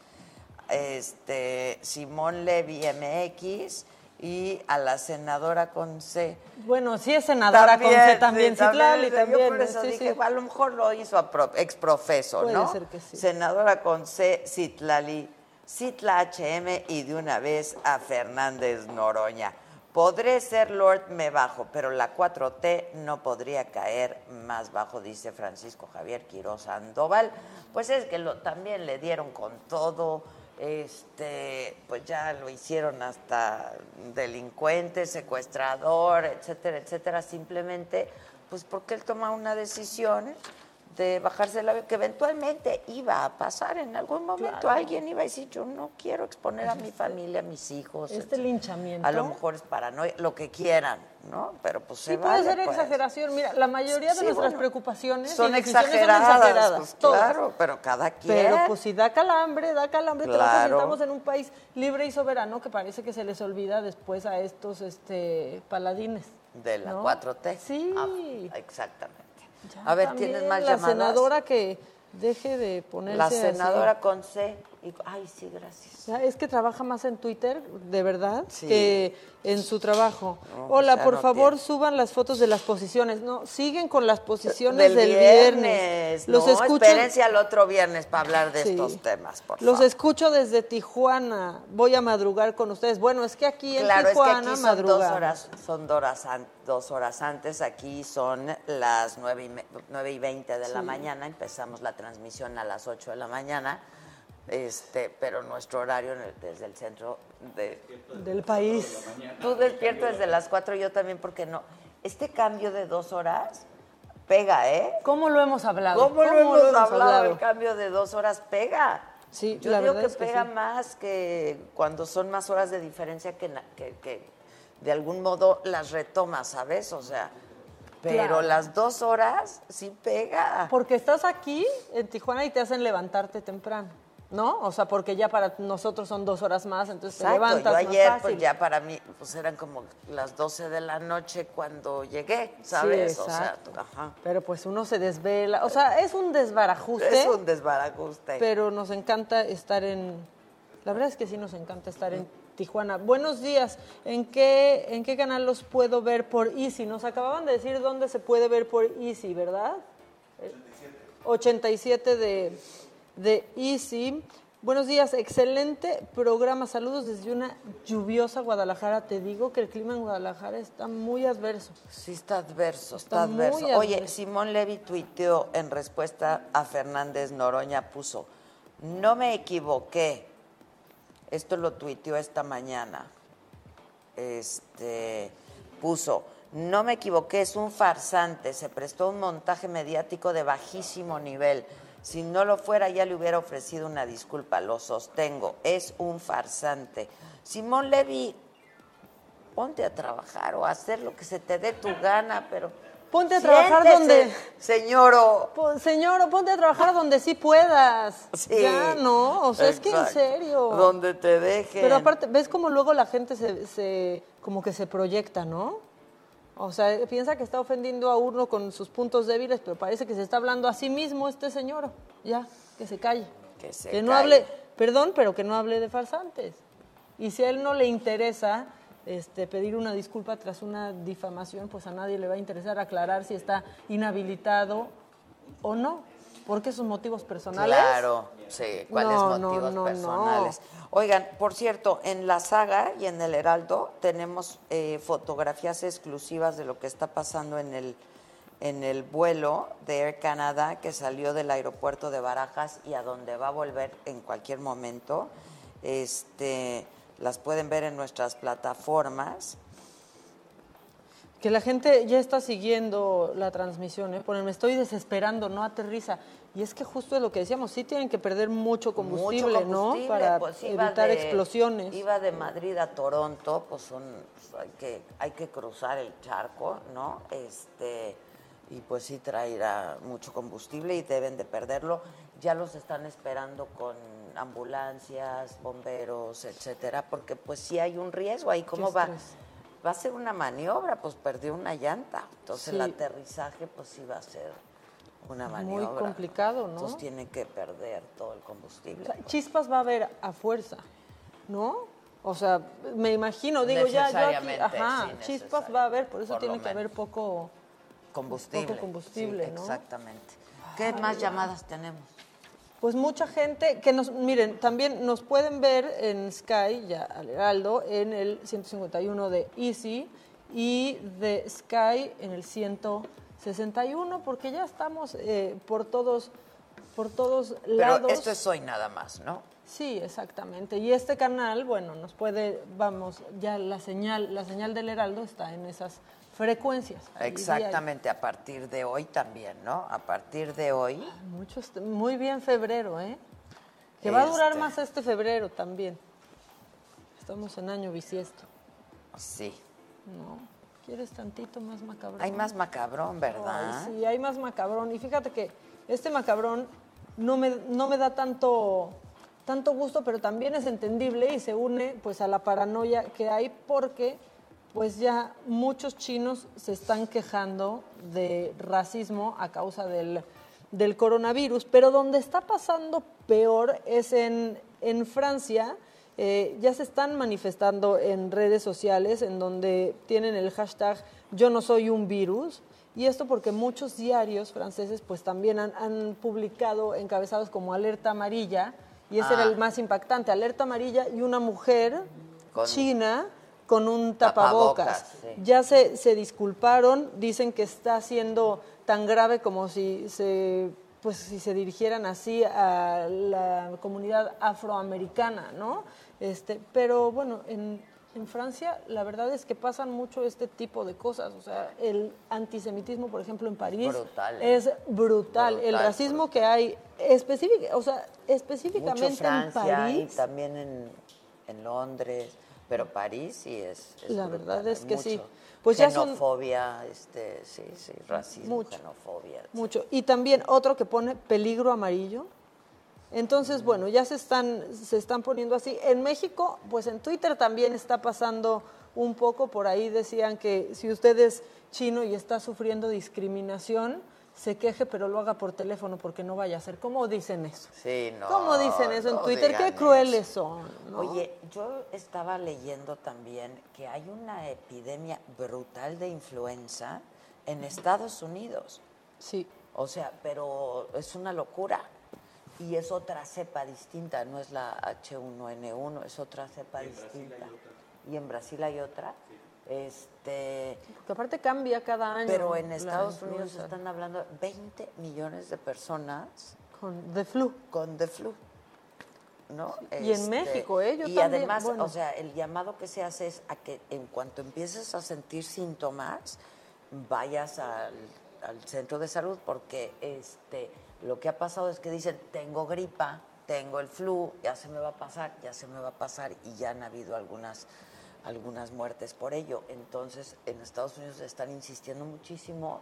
este, Simón Levy MX y a la senadora con C. Bueno, sí es senadora con C también, sí, Citlali Yo también. por eso sí, dije, sí. a lo mejor lo hizo a pro- exprofeso, Puede ¿no? ser que sí. Senadora con C, Citlali, Citla HM y de una vez a Fernández Noroña. Podré ser Lord me bajo, pero la 4T no podría caer más bajo, dice Francisco Javier Quiroz Sandoval. Pues es que lo, también le dieron con todo, este, pues ya lo hicieron hasta delincuente, secuestrador, etcétera, etcétera, simplemente, pues porque él toma una decisión de bajarse el avión, que eventualmente iba a pasar en algún momento. Claro. Alguien iba a decir, yo no quiero exponer a mi familia, a mis hijos. Este etcétera". linchamiento. A lo mejor es paranoia, lo que quieran, ¿no? Pero pues se Sí, puede vale, ser pues. exageración. Mira, la mayoría de Sí, nuestras bueno, preocupaciones Son exageradas, son exageradas. pues, todas. claro, pero cada quien. Pero pues si da calambre, da calambre. Claro. estamos en un país libre y soberano que parece que se les olvida después a estos este, paladines. de la ¿no? 4T. Sí. Ah, exactamente. Ya a ver, ¿tienes más la llamadas? senadora que deje de ponerse La así. senadora con C. y- ay, sí, gracias. Ya, Es que trabaja más en Twitter, de verdad, Sí. que en su trabajo. No, Hola, o sea, por no favor, tiene. suban las fotos de las posiciones. No, siguen con las posiciones Del, del, viernes. Los no, escucho. espérense al otro viernes para hablar de Sí. estos temas, por Los favor. escucho desde Tijuana. Voy a madrugar con ustedes. Bueno, es que aquí en Claro, es que Tijuana aquí son dos horas, son dos horas, an- dos horas antes, aquí son las nueve y, me- nueve y 20 de la Sí. mañana, empezamos la transmisión a las 8 de la mañana, este, pero nuestro horario el- desde el centro de... Del país. Tú despiertas desde las 4, yo también, porque no. Este cambio de dos horas pega, ¿eh? ¿Cómo lo hemos hablado? ¿Cómo, lo hemos hablado? El cambio de dos horas pega. Sí, Yo la digo verdad que es que pega sí. más que cuando son más horas de diferencia que, na- que, que de algún modo las retomas, ¿sabes? O sea, pero Claro. las dos horas sí pega. Porque estás aquí en Tijuana y te hacen levantarte temprano, ¿no? O sea, porque ya para nosotros son dos horas más, entonces te Exacto, levantas yo más ayer, fácil. pues ya para mí, pues eran como las 12 de la noche cuando llegué, ¿sabes? Sí, o sea, exacto. ajá. Pero pues uno se desvela. O sea, es un desbarajuste. Es un desbarajuste. Pero nos encanta estar en. La verdad es que sí nos encanta estar en Tijuana. Buenos días. ¿En qué, ¿En qué canal los puedo ver por Easy? Nos acababan de decir dónde se puede ver por Easy, ¿verdad? 87 de, de Easy. Buenos días, excelente programa. Saludos desde una lluviosa Guadalajara. Te digo que el clima en Guadalajara está muy adverso. Sí, está adverso, está, Está muy adverso. Oye, adverso. Simón Levy tuiteó en respuesta a Fernández Noroña, puso, no me equivoqué. Esto lo tuiteó esta mañana. Este, puso, no me equivoqué, es un farsante, se prestó un montaje mediático de bajísimo nivel. Si no lo fuera, ya le hubiera ofrecido una disculpa, lo sostengo, es un farsante. Simón Levy, ponte a trabajar o a hacer lo que se te dé tu gana, pero... Ponte a trabajar donde- Señoro. Po- Señor, ponte a trabajar donde sí puedas. Sí. Ya, no, o sea, es que en serio. Donde te dejen. Pero aparte, ¿ves cómo luego la gente se, se- como que se proyecta, no? O sea, piensa que está ofendiendo a uno con sus puntos débiles, pero parece que se está hablando a sí mismo este señor. Ya, que se calle. Que se que no calle. hable, perdón, pero que no hable de farsantes. Y si a él no le interesa este, pedir una disculpa tras una difamación, pues a nadie le va a interesar aclarar si está inhabilitado o no. ¿Por qué sus motivos personales? Claro, sí, ¿cuáles No, motivos no, no. personales? Oigan, por cierto, en la saga y en el Heraldo tenemos eh, fotografías exclusivas de lo que está pasando en el, en el vuelo de Air Canada que salió del aeropuerto de Barajas y a donde va a volver en cualquier momento. Este, las pueden ver en nuestras plataformas. Que la gente ya está siguiendo la transmisión, ¿eh? Ponen, me estoy desesperando, no aterriza. Y es que justo es lo que decíamos, sí tienen que perder mucho combustible, Mucho combustible, ¿no? Para pues, evitar de- explosiones. Iba de Madrid a Toronto, pues son, pues, hay que, hay que cruzar el charco, ¿no? Este, y pues sí traerá mucho combustible y deben de perderlo. Ya los están esperando con ambulancias, bomberos, etcétera, porque pues sí hay un riesgo ahí. ¿Cómo va? Va a ser una maniobra, pues perdió una llanta. Entonces el aterrizaje pues sí va a ser una Muy maniobra. complicado, ¿no? Entonces tienen que perder todo el combustible. O sea, chispas va a haber a fuerza, ¿no? O sea, me imagino, digo, ya, yo aquí, ajá, sí, chispas va a haber, por eso por tiene que haber poco combustible. poco combustible, Sí, ¿no? Exactamente. ¿Qué Ay, más ya. llamadas tenemos? Pues mucha gente que nos, miren, también nos pueden ver en Sky, ya al Heraldo, en el 151 de Easy y de Sky en el 161, porque ya estamos eh, por todos, por todos Pero lados. esto es hoy nada más, ¿no? Sí, exactamente. Y este canal, bueno, nos puede, vamos, ya la señal, la señal del Heraldo está en esas frecuencias. Exactamente, a partir de hoy también, ¿no? A partir de hoy. diario. Mucho, est- muy bien febrero, ¿eh? Que va a durar Este. más este febrero también. Estamos en año bisiesto. Sí. ¿No? ¿Quieres tantito más macabrón? Hay más macabrón, ¿verdad? Ay, sí, hay más macabrón. Y fíjate que este macabrón no me, no me da tanto, tanto gusto, pero también es entendible y se une pues a la paranoia que hay porque pues ya muchos chinos se están quejando de racismo a causa del, del coronavirus, pero donde está pasando peor es en, en Francia. Eh, ya se están manifestando en redes sociales en donde tienen el hashtag yo no soy un virus y esto porque muchos diarios franceses pues también han, han publicado encabezados como alerta amarilla y ese era Ah. el más impactante, alerta amarilla y una mujer Con- china con un tapabocas. Tapabocas, sí. Ya se, se disculparon, dicen que está siendo tan grave como si se pues si se dirigieran así a la comunidad afroamericana, ¿no? Este, pero bueno, en, en Francia la verdad es que pasan mucho este tipo de cosas, o sea, el antisemitismo, por ejemplo, en París Brutal, ¿eh? es brutal, el Brutal, racismo que hay específica, o sea, específicamente Mucho Francia en y París. también en, en Londres, pero París sí es, es La brutal, verdad es que sí. Pues ya son- Xenofobia, este, sí, sí, racismo, Mucho. xenofobia. Mucho. Y también otro que pone peligro amarillo. Entonces, bueno, ya se están, se están poniendo así. En México, pues en Twitter también está pasando un poco. Por ahí decían que si usted es chino y está sufriendo discriminación, se queje, pero lo haga por teléfono porque no vaya a ser. ¿Cómo dicen eso? Sí, no. ¿Cómo dicen eso en Twitter? Qué crueles eso. son. ¿no? Oye, yo estaba leyendo también que hay una epidemia brutal de influenza en Estados Unidos. Sí. O sea, pero es una locura. Y es otra cepa distinta, no es la H1N1, es otra cepa distinta. Y en Brasil hay otra. Este, Porque aparte cambia cada año. pero en Estados Unidos están hablando de 20 millones de personas Con de flu. con de flu. ¿no? Y en México, ¿eh? Yo y también, además, bueno. o sea, el llamado que se hace es a que en cuanto empieces a sentir síntomas, vayas al, al centro de salud, porque este, lo que ha pasado es que dicen, tengo gripa, tengo el flu, ya se me va a pasar, ya se me va a pasar, y ya han habido algunas, algunas muertes por ello. Entonces, en Estados Unidos están insistiendo muchísimo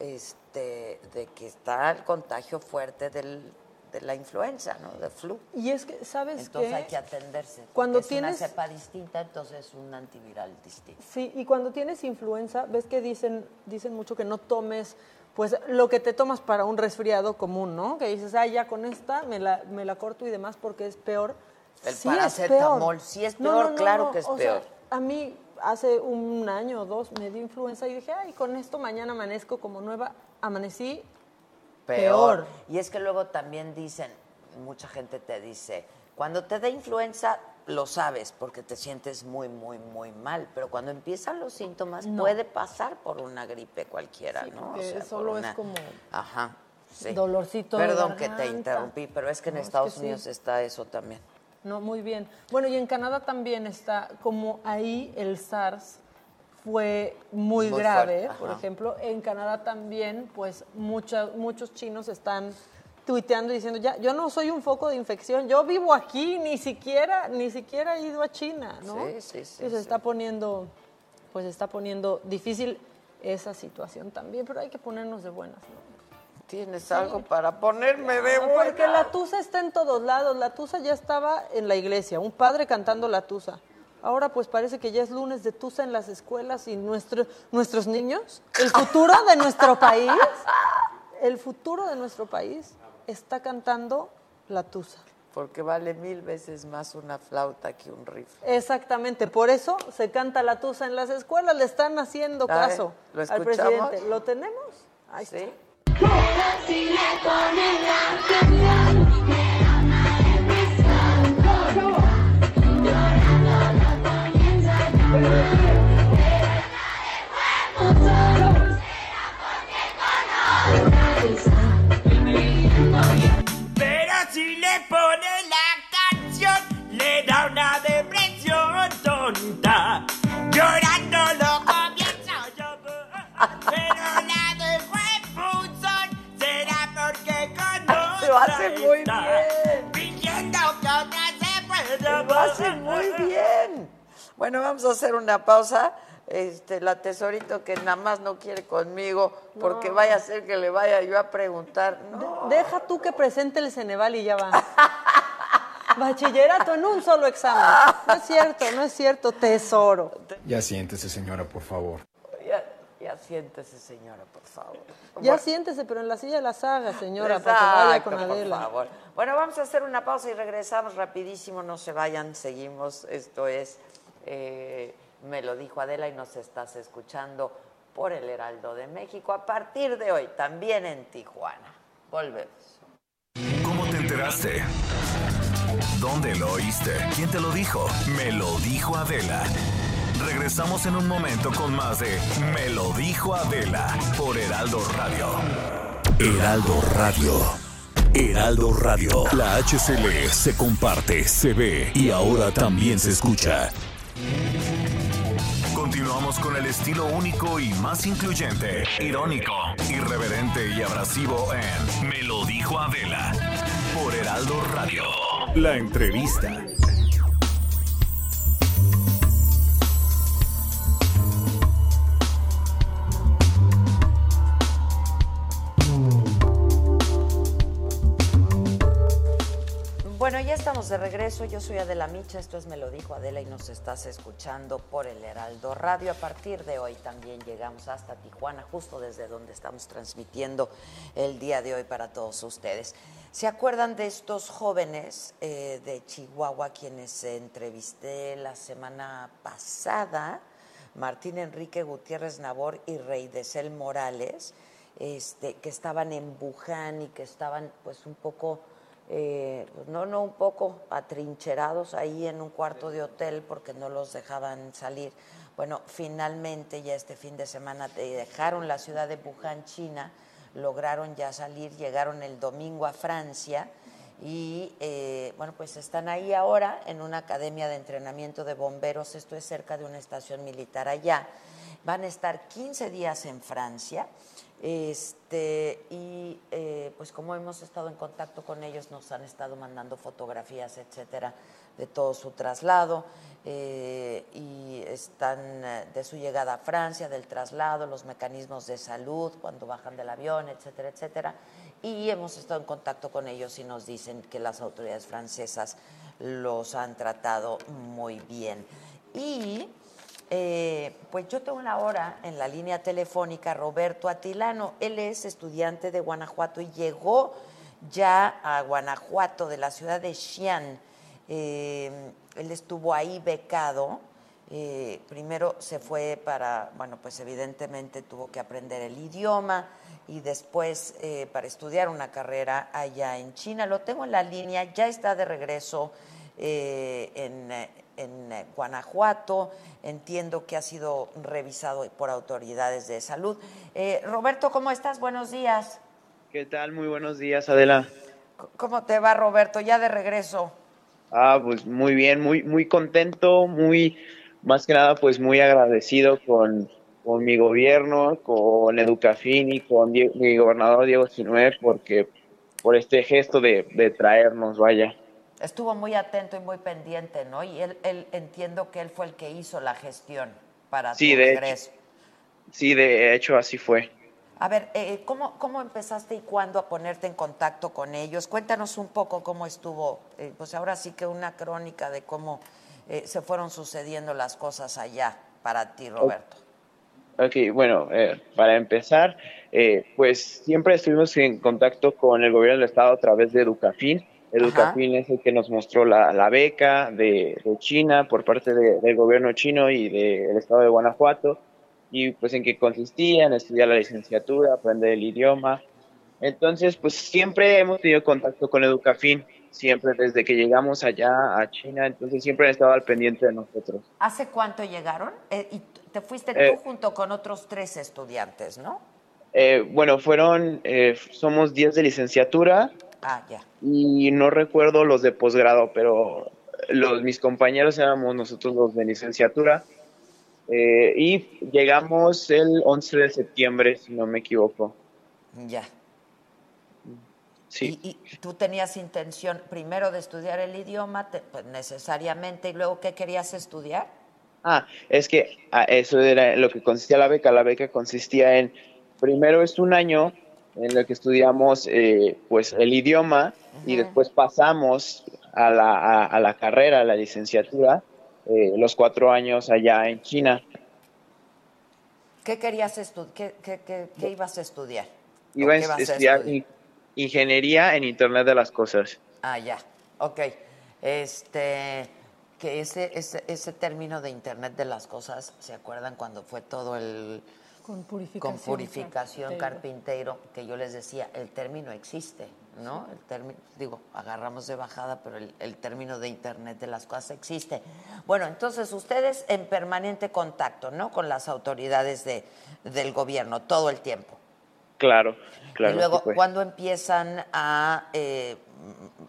este, de que está el contagio fuerte del, de la influenza, ¿no? De flu. Y es que, ¿sabes Entonces qué? hay que atenderse. Cuando es tienes- una cepa distinta, entonces es un antiviral distinto. Sí, y cuando tienes influenza, ves que dicen, dicen mucho que no tomes, pues lo que te tomas para un resfriado común, ¿no? Que dices, ah, ya con esta me la, me la corto y demás porque es peor. El Sí es paracetamol, peor. sí es peor, no, no, claro que es o sea, peor. a mí hace un año o dos me dio influenza y dije, ay, con esto mañana amanezco como nueva. Amanecí peor. Y es que luego también dicen, mucha gente te dice, cuando te da influenza lo sabes porque te sientes muy, muy, muy mal, pero cuando empiezan los síntomas No. puede pasar por una gripe cualquiera, Sí, ¿no? solo es como Ajá. sí. dolorcito de Perdón que te interrumpí, pero es que en No, es Estados sí. Unidos está eso también. No, muy bien. Bueno, y en Canadá también está, como ahí el SARS fue muy, Muy grave, por ejemplo, en Canadá también, pues mucha- muchos chinos están tuiteando y diciendo, ya, yo no soy un foco de infección, yo vivo aquí, ni siquiera, ni siquiera he ido a China, ¿no? Sí, sí, sí, Y se está poniendo, pues se está poniendo difícil esa situación también, pero hay que ponernos de buenas, ¿no? ¿Tienes algo para ponerme de Ah, buena? Porque la tusa está en todos lados. La tusa ya estaba en la iglesia, un padre cantando la tusa. Ahora pues parece que ya es lunes de tusa en las escuelas y nuestro- nuestros niños, el futuro de nuestro país, el futuro de nuestro país está cantando la tusa. Porque vale mil veces más una flauta que un rifle. Exactamente, por eso se canta la tusa en las escuelas, le están haciendo caso ¿lo al presidente. ¿Lo tenemos? Ahí ¿Sí? está. Pero Lo hace muy bien. Lo hace muy bien. Bueno, vamos a hacer una pausa. Este, la tesorito que nada más no quiere conmigo porque No. vaya a ser que le vaya yo a preguntar. No. Deja tú que presente el Ceneval y ya va. (laughs) Bachillerato en un solo examen. No es cierto, no es cierto, tesoro. Ya siéntese, señora, por favor. Siéntese, señora, por favor. Ya Bueno, siéntese, pero en la silla de la saga, señora, para que vaya con Adela. Por favor. Bueno, vamos a hacer una pausa y regresamos rapidísimo. No se vayan, seguimos. Esto es eh, Me lo dijo Adela y nos estás escuchando por el Heraldo de México a partir de hoy, también en Tijuana. Volvemos. ¿Cómo te enteraste? ¿Dónde lo oíste? ¿Quién te lo dijo? Me lo dijo Adela. Regresamos en un momento con más de Me lo dijo Adela por Heraldo Radio. Heraldo Radio. Heraldo Radio. La HCL se comparte, se ve y ahora también se escucha. Continuamos con el estilo único y más incluyente, irónico, irreverente y abrasivo en Me lo dijo Adela por Heraldo Radio. La entrevista. Bueno, ya estamos de regreso. Yo soy Adela Micha, esto es Me lo dijo Adela y nos estás escuchando por el Heraldo Radio. A partir de hoy también llegamos hasta Tijuana, justo desde donde estamos transmitiendo el día de hoy para todos ustedes. ¿Se acuerdan de estos jóvenes eh, de Chihuahua quienes entrevisté la semana pasada? Martín Enrique Gutiérrez Nabor y Rey de Cel Morales, este, que estaban en Wuhan y que estaban pues un poco eh, pues, no, no, un poco atrincherados ahí en un cuarto de hotel porque no los dejaban salir. Bueno, finalmente ya este fin de semana dejaron la ciudad de Wuhan, China, lograron ya salir, llegaron el domingo a Francia y eh, bueno, pues están ahí ahora en una academia de entrenamiento de bomberos, esto es cerca de una estación militar allá. Van a estar 15 días en Francia. Este, y eh, pues como hemos estado en contacto con ellos, nos han estado mandando fotografías, etcétera, de todo su traslado eh, y están eh, de su llegada a Francia, del traslado, los mecanismos de salud cuando bajan del avión, etcétera, etcétera. Y hemos estado en contacto con ellos y nos dicen que las autoridades francesas los han tratado muy bien. Y eh, pues yo tengo una hora en la línea telefónica Roberto Atilano. Él es estudiante de Guanajuato y llegó ya a Guanajuato de la ciudad de Xi'an. Eh, él estuvo ahí becado eh, primero se fue para, bueno, pues evidentemente tuvo que aprender el idioma y después para estudiar una carrera allá en China. Lo tengo en la línea, ya está de regreso en, en Guanajuato. Entiendo que ha sido revisado por autoridades de salud. Eh, Roberto, ¿cómo estás? Buenos días. ¿Qué tal? Muy buenos días, Adela. ¿Cómo te va, Roberto? Ya de regreso. Ah, pues muy bien, muy, muy contento, muy, más que nada, pues muy agradecido con, con mi gobierno, con Educafin y con mi gobernador Diego Sinué, porque por este gesto de, de traernos, vaya. Estuvo muy atento y muy pendiente, ¿no? Y él, él entiendo que él fue el que hizo la gestión para Sí, tu de hecho. regreso. Sí, de hecho así fue. A ver, eh, ¿cómo, ¿cómo empezaste y cuándo a ponerte en contacto con ellos? Cuéntanos un poco cómo estuvo, eh, pues ahora sí que una crónica de cómo eh, se fueron sucediendo las cosas allá para ti, Roberto. Ok, bueno, eh, para empezar, eh, pues siempre estuvimos en contacto con el gobierno del estado a través de Educafin. Educafin es el que nos mostró la, la beca de, de China por parte de- del gobierno chino y del estado de Guanajuato, y pues en qué consistía, en estudiar la licenciatura, aprender el idioma. Entonces, pues siempre hemos tenido contacto con Educafin, siempre desde que llegamos allá a China, entonces siempre han estado al pendiente de nosotros. ¿Hace cuánto llegaron? Eh, y te fuiste Eh, tú junto con otros tres estudiantes, ¿no? Eh, bueno, fueron, eh, somos 10 de licenciatura Ah, ya. y no recuerdo los de posgrado, pero los, mis compañeros éramos nosotros los de licenciatura. Eh, y llegamos el 11 de septiembre, si no me equivoco. Ya. Sí. Y, y tú tenías intención primero de estudiar el idioma, te- pues necesariamente, y luego, ¿qué querías estudiar? Ah, es que ah, eso era lo que consistía la beca. La beca consistía en, primero es un año en el que estudiamos eh, pues el idioma y después pasamos a la, a, a la carrera, a la licenciatura, eh, los cuatro años allá en China. ¿Qué querías estudiar? ¿Qué, qué, qué- qué ibas a estudiar? ¿O Iba a estudiar estudiar? in- ingeniería en Internet de las Cosas. Ah, ya. Ok. Este, que ese, ese, ese término de Internet de las cosas, ¿se acuerdan cuando fue todo el... Con purificación. Con purificación carpintero. carpintero, que yo les decía, el término existe, ¿no? El término, digo, agarramos de bajada, pero el, el término de Internet de las cosas existe. Bueno, entonces ustedes en permanente contacto, ¿no? Con las autoridades de, del gobierno todo el tiempo. Claro, claro. y luego, así fue. ¿cuándo empiezan a, eh,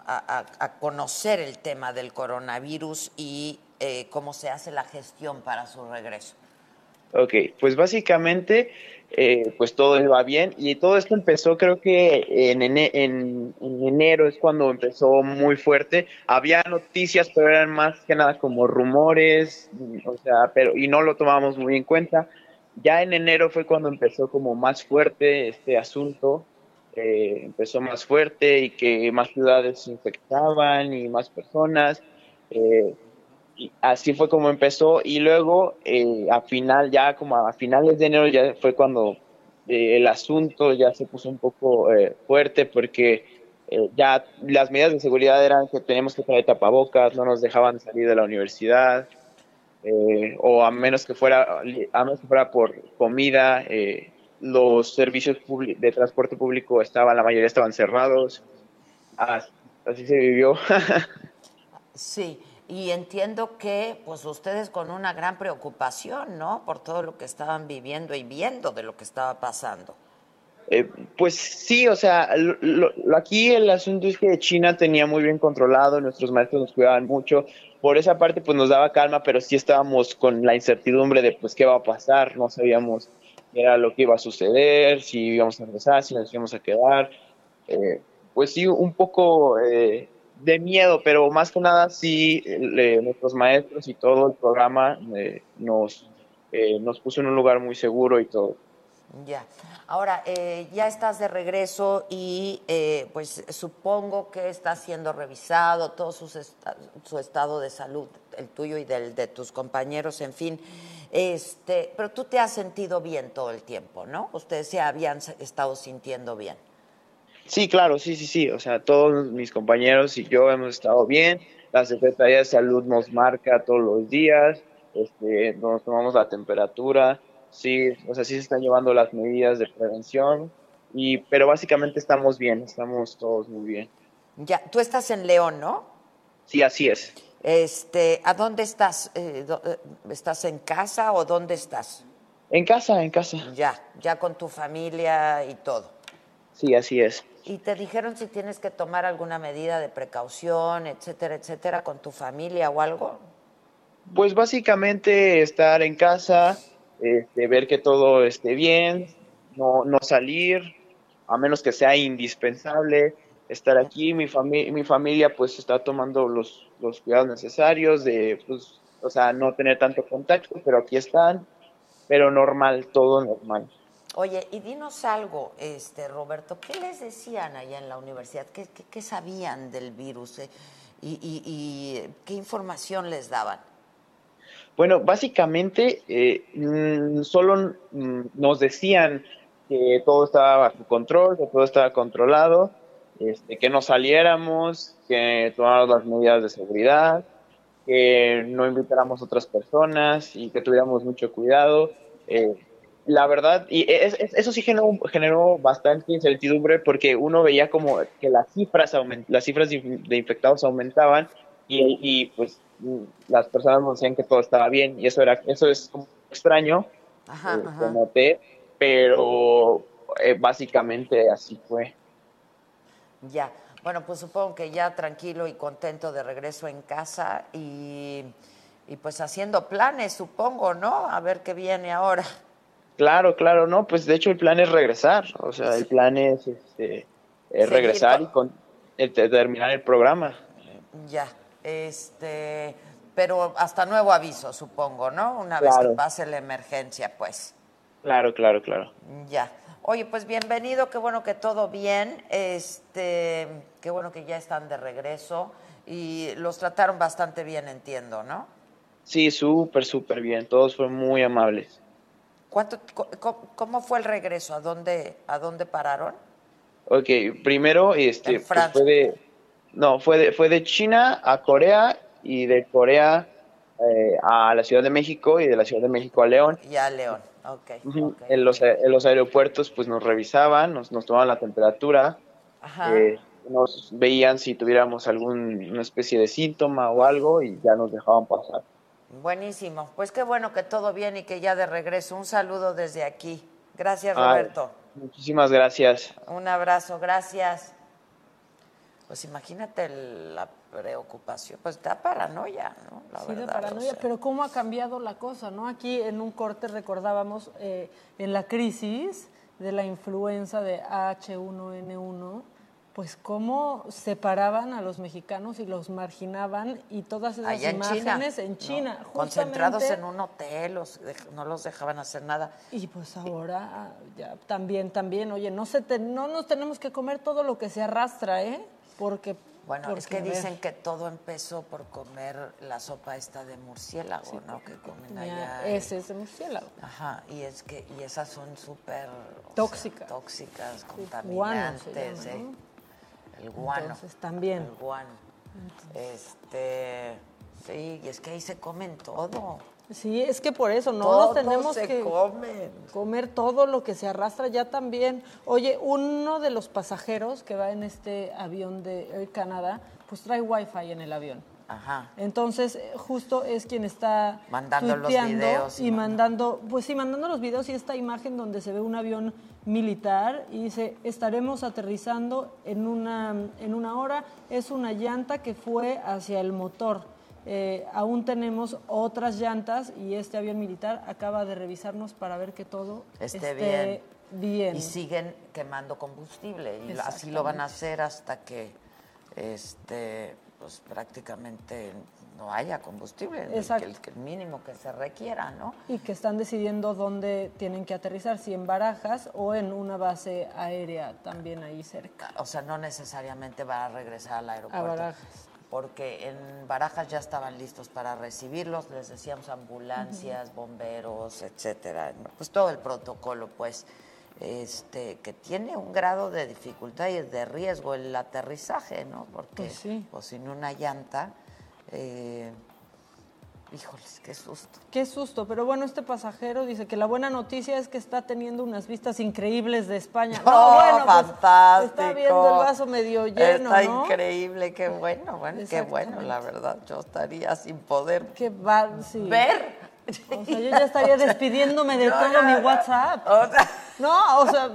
a, a- a conocer el tema del coronavirus y eh, cómo se hace la gestión para su regreso? Ok, pues básicamente, eh, pues todo iba bien y todo esto empezó creo que en, en, en enero es cuando empezó muy fuerte. Había noticias, pero eran más que nada como rumores, o sea, pero y no lo tomábamos muy en cuenta. Ya en enero fue cuando empezó como más fuerte este asunto, eh, empezó más fuerte y que más ciudades se infectaban y más personas. eh, así fue como empezó. Y luego eh, a final ya como a finales de enero ya fue cuando eh, el asunto ya se puso un poco eh, fuerte porque ya las medidas de seguridad eran que teníamos que traer tapabocas no nos dejaban salir de la universidad o a menos que fuera a menos que fuera por comida los servicios de transporte público estaban la mayoría estaban cerrados. As- así se vivió. (laughs) Sí, y entiendo que pues ustedes con una gran preocupación, ¿no? Por todo lo que estaban viviendo y viendo de lo que estaba pasando. Eh, pues sí, o sea, lo- aquí el asunto es que China tenía muy bien controlado, nuestros maestros nos cuidaban mucho, por esa parte pues nos daba calma, pero sí estábamos con la incertidumbre de pues qué va a pasar, no sabíamos qué era lo que iba a suceder, si íbamos a regresar, si nos íbamos a quedar, Eh, pues sí, un poco eh, de miedo, pero más que nada sí, eh, nuestros maestros y todo el programa eh, nos, eh, nos puso en un lugar muy seguro y todo. Ya. Ahora, eh, ya estás de regreso y eh, pues supongo que está siendo revisado todo sus esta- su estado de salud, el tuyo y del de tus compañeros, en fin. Este, pero tú te has sentido bien todo el tiempo, ¿no? Ustedes se habían estado sintiendo bien. Sí, claro, sí, sí, sí. O sea, todos mis compañeros y yo hemos estado bien. La Secretaría de Salud nos marca todos los días. este, nos tomamos la temperatura, sí, o sea, sí se están llevando las medidas de prevención, y, pero básicamente estamos bien, estamos todos muy bien. Ya, tú estás en León, ¿no? Sí, así es. Este, ¿a dónde estás? Eh, do- eh, ¿Estás en casa o dónde estás? En casa, en casa. Ya, ya con tu familia y todo. Sí, así es. ¿Y te dijeron si tienes que tomar alguna medida de precaución, etcétera, etcétera, con tu familia o algo? Pues básicamente estar en casa, este, ver que todo esté bien, no, no salir, a menos que sea indispensable, estar aquí. Mi, fami mi familia pues está tomando los, los cuidados necesarios de, pues, o sea, no tener tanto contacto, pero aquí están, pero normal, todo normal. Oye, y dinos algo, este Roberto, ¿qué les decían allá en la universidad? ¿Qué, qué- qué sabían del virus? eh? ¿Y, y- y qué información les daban? Bueno, básicamente eh, mm, solo mm, nos decían que todo estaba bajo control, que todo estaba controlado, este, que no saliéramos, que tomáramos las medidas de seguridad, que no invitáramos a otras personas y que tuviéramos mucho cuidado. Eh, la verdad, y es- es- eso sí generó, generó bastante incertidumbre porque uno veía como que las cifras, aument- las cifras de inf- de infectados aumentaban y, y, pues las personas nos decían que todo estaba bien y eso era eso es como extraño Ajá, eh, ajá. noté pero eh, básicamente así fue Ya. Bueno, pues supongo que ya tranquilo y contento de regreso en casa y, y pues haciendo planes, supongo, ¿no? A ver qué viene ahora. Claro claro no pues de hecho el plan es regresar o sea el plan es este es regresar y con el- terminar el programa Ya. Este, pero hasta nuevo aviso, supongo, ¿no? Una vez que pase la emergencia, pues. claro claro claro Ya. Oye, pues bienvenido, qué bueno que todo bien. Este, qué bueno que ya están de regreso y los trataron bastante bien, entiendo, ¿no? sí súper súper bien todos fueron muy amables ¿Cuánto, ¿Cómo fue el regreso? ¿A dónde, a dónde pararon? Ok, primero este En pues, fue de no fue de fue de China a Corea y de Corea eh, a la Ciudad de México y de la Ciudad de México a León. Ya, León. Ok. Ujú. En los en los aeropuertos pues nos revisaban, nos nos tomaban la temperatura, Ajá. eh, nos veían si tuviéramos alguna especie de síntoma o algo y ya nos dejaban pasar. Buenísimo. Pues qué bueno que todo bien y que ya de regreso. Un saludo desde aquí. Gracias, Ay, Roberto. muchísimas gracias. Un abrazo, gracias. Pues imagínate el- la preocupación, pues da paranoia, ¿no? La Sí, de verdad, paranoia, o sea. pero cómo ha cambiado la cosa, ¿no? Aquí en un corte recordábamos eh, en la crisis de la influenza de H1N1, pues cómo separaban a los mexicanos y los marginaban y todas esas Allá en China. imágenes en ¿no? China, Concentrados en un hotel, los dej- no los dejaban hacer nada. Y pues ahora ya también, también, oye, no se te- no nos tenemos que comer todo lo que se arrastra, ¿eh? Porque Bueno, es que dicen que todo empezó por comer la sopa esta de murciélago, ¿no? Que comen allá. ese es de murciélago. Ajá, y es que y esas son súper sea, Tóxicas. tóxicas, contaminantes, llama, ¿eh? ¿no? El guano. Entonces, también. El guano. Este, sí, y es que ahí se comen todo. Sí, es que por eso no Todo nos tenemos se que come. comer todo lo que se arrastra ya también. Oye, uno de los pasajeros que va en este avión de Air Canada, pues trae wifi en el avión. Ajá. Entonces, eh, justo es quien está Mandando los videos y y mandando, pues sí, mandando los videos y esta imagen donde se ve un avión militar y dice, estaremos aterrizando en una, en una hora. Es una llanta que fue hacia el motor. Eh, aún tenemos otras llantas y este avión militar acaba de revisarnos para ver que todo Esté esté bien. bien. Y siguen quemando combustible. Y así lo van a hacer hasta que este pues prácticamente no haya combustible, el, Exacto. que- el, que el mínimo que se requiera, ¿no? y que están decidiendo dónde tienen que aterrizar, si en Barajas o en una base aérea también ahí cerca. O sea, no necesariamente va a regresar al aeropuerto. A Barajas. Porque en Barajas ya estaban listos para recibirlos, les decíamos ambulancias, bomberos, etcétera. Pues todo el protocolo, pues, este, que tiene un grado de dificultad y de riesgo el aterrizaje, ¿no? Porque Pues sí. pues, sin una llanta, eh, Híjoles, qué susto. Qué susto, pero bueno, este pasajero dice que la buena noticia es que está teniendo unas vistas increíbles de España. (laughs) No, ¡Oh, bueno, pues, fantástico! está viendo el vaso medio lleno, Está ¿no? increíble, qué bueno, bueno, qué bueno, la verdad. Yo estaría sin poder Qué va, sí. ver. O sea, yo ya estaría despidiéndome de (laughs) No, todo mi. WhatsApp. O sea, No, o sea,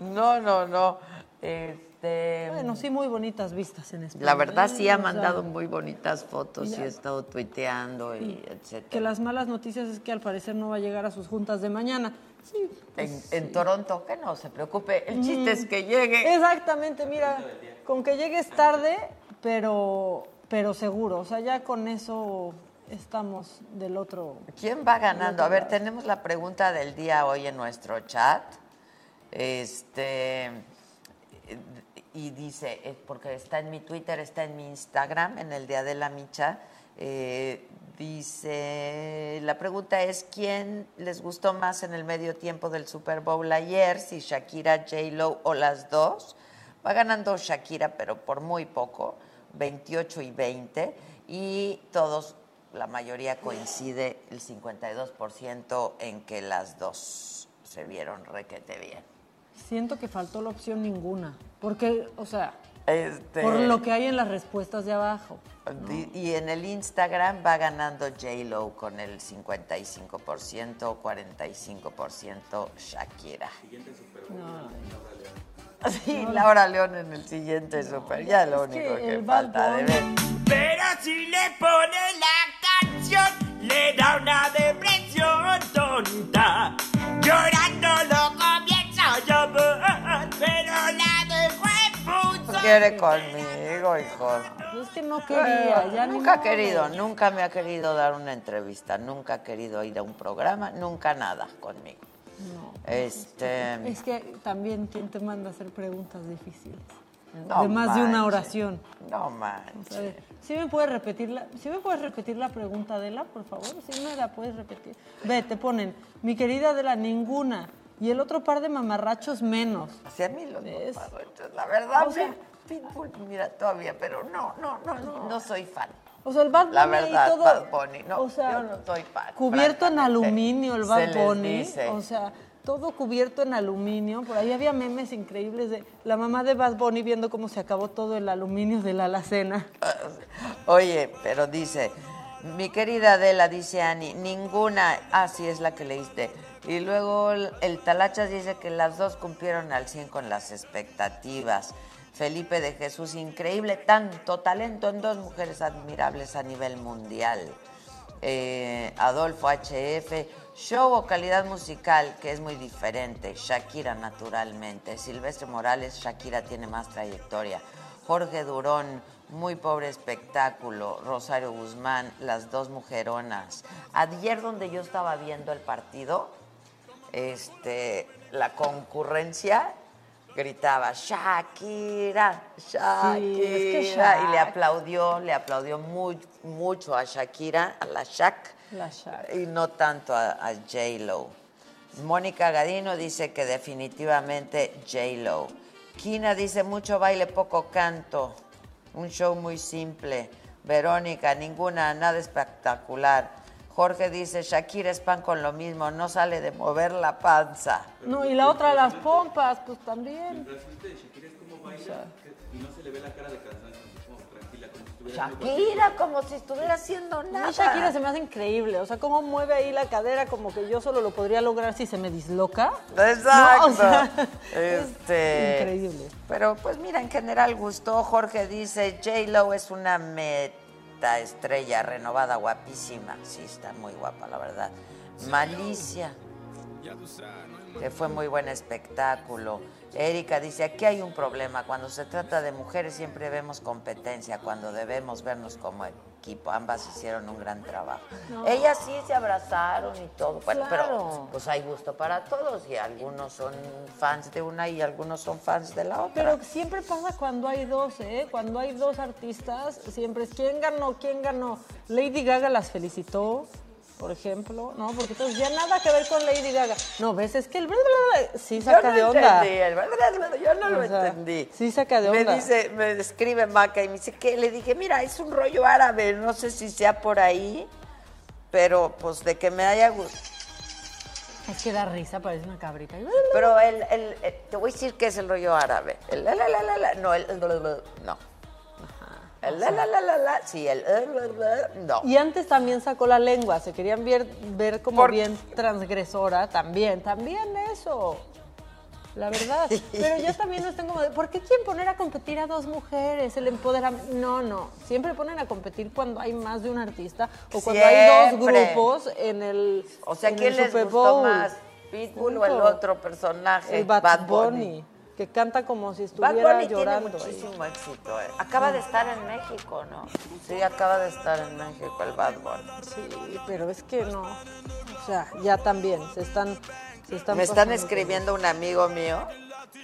no, no, no. Este, bueno, sí, muy bonitas vistas en España. la verdad sí ha O sea, mandado muy bonitas fotos y he estado tuiteando y etcétera. Que las malas noticias es que al parecer no va a llegar a sus juntas de mañana. Sí, En, en Toronto, que no se preocupe, el chiste Mm. es que llegue. Exactamente, mira, con que llegues tarde, pero, pero seguro. O sea, ya con eso estamos del otro. ¿Quién va ganando? A ver, tenemos la pregunta del día hoy en nuestro chat. Este y dice, eh, porque está en mi Twitter, está en mi Instagram, en el día de la micha. eh, dice, la pregunta es quién les gustó más en el medio tiempo del Super Bowl ayer, si Shakira, J Lo o las dos. Va ganando Shakira, pero por muy poco, 28 y 20, y todos, la mayoría coincide, el 52% en que las dos se vieron requete bien. Siento que faltó la opción ninguna. Porque, o sea, Este, por lo que hay en las respuestas de abajo. Y en el Instagram va ganando J-Lo con el 55%, 45% Shakira. (laughs) Sí, Laura León en el siguiente super, ya lo que único que falta de ver. Pero si le pone la canción, le da una depresión tonta. Llorando lo comienza a llover, pero la dejo en No punto. quiere conmigo, hijo. Es que no quería, ya ni Nunca ha querido, nunca me ha querido dar una entrevista, nunca ha querido ir a un programa, nunca nada conmigo. Este. Es que también quién te manda a hacer preguntas difíciles. No de más de una oración. No manches. A ver, ¿sí me puedes repetir la, ¿sí me puedes repetir la pregunta, Adela, por favor? Si no la puedes repetir. Ve, te ponen, mi querida Adela, ninguna. Y el otro par de mamarrachos menos. Sí, a mí los mamarrachos, la verdad, O sea, mira, Pitbull, mira, todavía, pero no, no, no, no, no soy fan. O sea, el Bad Bunny La verdad, y todo. Bad Bunny, no, o sea, yo no soy fan. Cubierto en aluminio el Bad Bunny. dice. O sea, todo cubierto en aluminio. Por ahí había memes increíbles de la mamá de Bad Bunny viendo cómo se acabó todo el aluminio de la alacena. Oye, pero dice, mi querida Adela, dice Ani, ninguna, ah, sí, es la que leíste. Y luego el, el Talachas dice que las dos cumplieron al 100 con las expectativas. Felipe de Jesús, increíble, tanto talento en dos mujeres admirables a nivel mundial. Eh, Adolfo HF, show o calidad musical, que es muy diferente. Shakira, naturalmente. Silvestre Morales, Shakira tiene más trayectoria. Jorge Durón, muy pobre espectáculo. Rosario Guzmán, las dos mujeronas. Ayer donde yo estaba viendo el partido, este, la concurrencia gritaba Shakira, Shakira, que y le aplaudió, le aplaudió muy, mucho a Shakira, a la Shak, La y no tanto a, a J-Lo. Mónica Gadino dice que definitivamente J-Lo. Kina dice mucho baile, poco canto. Un show muy simple. Verónica, ninguna, nada espectacular. Jorge dice, Shakira es pan con lo mismo, no sale de mover la panza. No, y la otra, las pompas, pues también. Mientras usted de Shakira es como baila y no se le ve la cara de cansancio, estuviera Shakira, como si estuviera haciendo A mí nada. Shakira se me hace increíble, o sea, cómo mueve ahí la cadera, como que yo solo lo podría lograr si se me disloca. Exacto. No, o sea, Este, increíble. Pero pues mira, en general gustó. Jorge dice, J-Lo es una meta estrella renovada, guapísima. Sí, está muy guapa, la verdad. Malicia, que fue muy buen espectáculo. Erika dice, aquí hay un problema. Cuando se trata de mujeres siempre vemos competencia, cuando debemos vernos como equipo. Ambas hicieron un gran trabajo. No. Ellas sí se abrazaron y todo. Bueno, Claro. pero pues hay gusto para todos y algunos son fans de una y algunos son fans de la otra. Pero siempre pasa cuando hay dos, ¿eh? Cuando hay dos artistas, siempre es quién ganó, quién ganó. Lady Gaga las felicitó, por ejemplo, ¿no? Porque entonces ya nada que ver con Lady Gaga. No, ves, es que el bla, bla, bla, sí saca yo de no onda. entendí, el bla, yo no lo sea, entendí. Sí saca de Me onda. dice, me escribe Maca y me dice que le dije, mira, es un rollo árabe, no sé si sea por ahí, pero pues de que me haya gustado. Es que da risa, parece una cabrita. Pero el, el- el- te voy a decir que es el rollo árabe. El la, la, la, no, el, el- no. El la, la, la, la, la, sí, el no. Y antes también sacó la lengua, se querían ver, ver como Por- bien transgresora, también, también eso. La verdad. Pero ya también no están como de, ¿por qué quieren poner a competir a dos mujeres? El empoderamiento. No, no. Siempre ponen a competir cuando hay más de un artista o cuando hay dos Siempre. grupos en el. O sea, en ¿quién el les Super gustó Bowl. más? ¿Pitbull o el Punto. otro personaje? El Bad, Bunny. Que canta como si Bad estuviera Bunny llorando. tiene ahí. muchísimo éxito. eh. Acaba de estar en México, ¿no? Sí, acaba de estar en México el Bad Bunny. Sí, pero es que no. O sea, ya también se están. Se están Me están escribiendo un amigo mío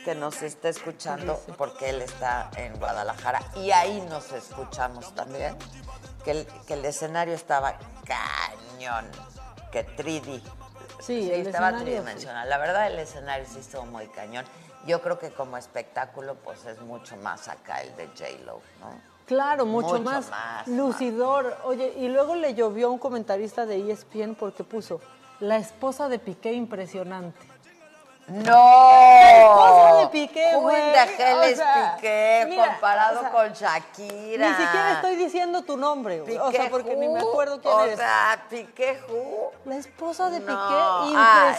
que nos está escuchando porque él está en Guadalajara y ahí nos escuchamos también. Que el, que el escenario estaba cañón, que 3D. Sí, el estaba escenario, tridimensional. La verdad, el escenario sí estuvo muy cañón. Yo creo que como espectáculo, pues es mucho más acá el de J-Lo, ¿no? Claro, mucho, Mucho más, más, lucidor. Oye, y luego le llovió a un comentarista de ESPN porque puso la esposa de Piqué impresionante. ¡No! La esposa de Piqué, Who güey. hell O sea, Piqué mira, comparado o sea, con Shakira? Ni siquiera estoy diciendo tu nombre, güey. O sea, Piqué porque ni me who? acuerdo quién o eres. sea, Piqué who? La esposa de No, Piqué, ay.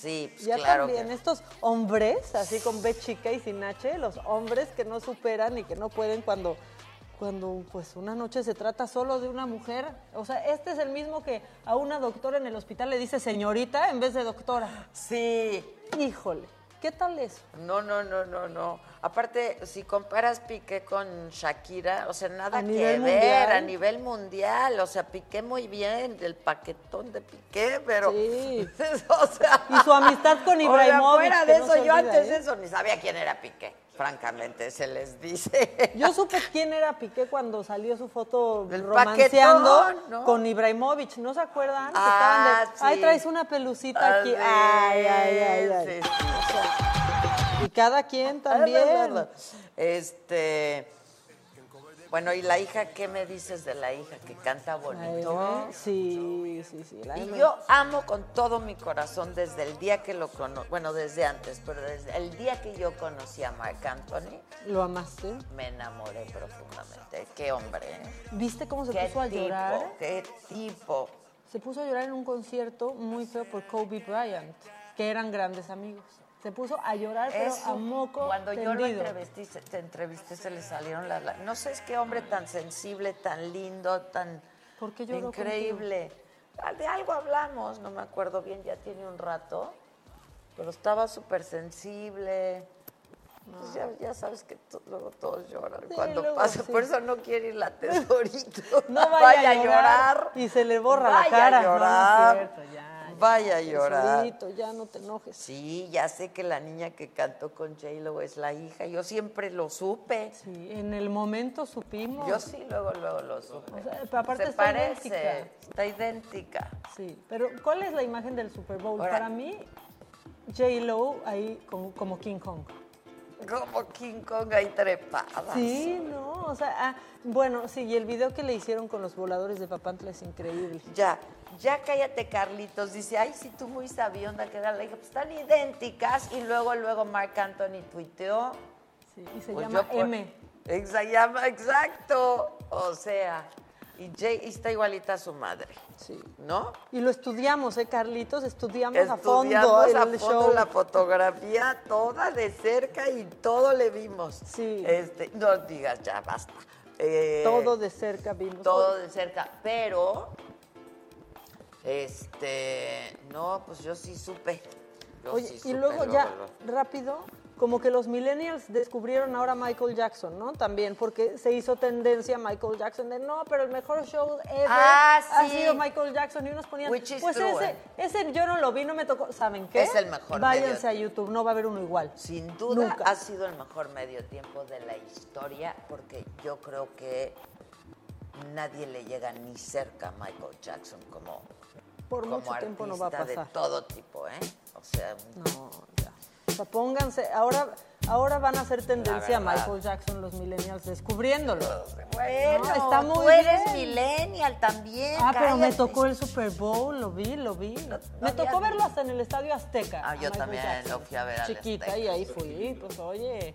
Sí, pues ya claro también, que- estos hombres, así con B chica y sin H, los hombres que no superan y que no pueden cuando, cuando pues una noche se trata solo de una mujer. O sea, este es el mismo que a una doctora en el hospital le dice señorita en vez de doctora. Sí. Híjole, ¿qué tal eso? No, no, no, no, no. Aparte, si comparas Piqué con Shakira, o sea, nada A que ver mundial. a nivel mundial. O sea, Piqué muy bien, del paquetón de Piqué, pero. Sí. (laughs) o sea. Y su amistad con (laughs) o sea, Ibrahimovic, fuera de eso, yo olvida, antes ¿eh? de eso ni sabía quién era Piqué. Francamente, se les dice. Yo supe quién era Piqué cuando salió su foto Del romanceando paquetón, ¿no? con Ibrahimovic, ¿no se acuerdan? Ah, de, Ay, traes una pelucita aquí. Ah, Ay, sí, ay, ay, ay. sí, sí. O sea, y cada quien también. Este. Bueno, ¿y la hija qué me dices de la hija que canta bonito? Ay, Sí, sí, sí. la Y yo amo con todo mi corazón desde el día que lo conocí, bueno, desde antes, pero desde el día que yo conocí a Marc Anthony, ¿Lo amaste? me enamoré profundamente. Qué hombre, ¿eh? ¿Viste cómo se puso a tipo, llorar? Qué tipo. Se puso a llorar en un concierto muy feo por Kobe Bryant, que eran grandes amigos. Se puso a llorar, pero Eso, a moco Cuando yo lo tendido. entrevisté, se- te entrevisté, se le salieron las... la- No sé, es qué hombre tan sensible, tan lindo, tan ¿Por qué lloró increíble. Ah, De algo hablamos, no me acuerdo bien, ya tiene un rato, pero estaba súper sensible. Pues ya, ya sabes que luego todos lloran Sí, cuando pasa, sí. por eso no quiere ir la tesorito. No vaya, a llorar, y y se le borra Vaya la cara. a No, no es llorar. cierto, ya. Vaya a llorar. Ya no te enojes. Sí, ya sé que la niña que cantó con J-Lo es la hija. Yo siempre lo supe. Sí, en el momento supimos. Yo sí, luego, luego lo supe. O sea, pero aparte Se está parece, idéntica. está idéntica. Sí, pero ¿cuál es la imagen del Super Bowl? Ahora- Para mí, J-Lo ahí como, como King Kong. Como King Kong ahí trepada. Sí, no, o sea, ah, bueno, sí, y el video que le hicieron con los voladores de Papantla es increíble. Ya, ya cállate, Carlitos. Dice, ay, sí, tú muy sabionda que era la hija. Pues están idénticas. Y luego, luego Marc Anthony tuiteó. Sí, y se Pues llama yo M. Exa- llama, exacto. O sea, y Jay está igualita a su madre. Sí. ¿No? Y lo estudiamos, ¿eh, Carlitos? Estudiamos, a fondo Estudiamos a fondo show. la fotografía toda de cerca y todo le vimos. Sí. Este, no digas ya, basta. Eh, Todo de cerca vimos. todo de cerca, pero este, no, pues yo sí supe. Yo Oye, sí y supe luego ya, luego. rápido, como que los millennials descubrieron ahora Michael Jackson, ¿no? También, porque se hizo tendencia Michael Jackson de, no, pero el mejor show ever Ah, ha sí. sido Michael Jackson. Y unos ponían, Which is pues true, ese, eh. ese yo no lo vi, no me tocó. ¿Saben qué? Es el mejor Váyanse medio a YouTube, no va a haber uno igual. Sin duda Nunca. ha sido el mejor medio tiempo de la historia porque yo creo que nadie le llega ni cerca a Michael Jackson como, Por como mucho tiempo no va a artista de pasar. todo tipo, ¿eh? O sea, No. O sea, pónganse, ahora, ahora van a hacer tendencia a. Michael Jackson los millennials descubriéndolo. bueno, No, está muy tú eres bien. millennial también. Ah, pero me tocó el Super Bowl, lo vi, lo vi. me tocó verlo hasta en el Estadio Azteca. Ah, a yo Michael también Jackson. lo fui a ver al Chiquita, Azteca, y ahí fui, pues oye.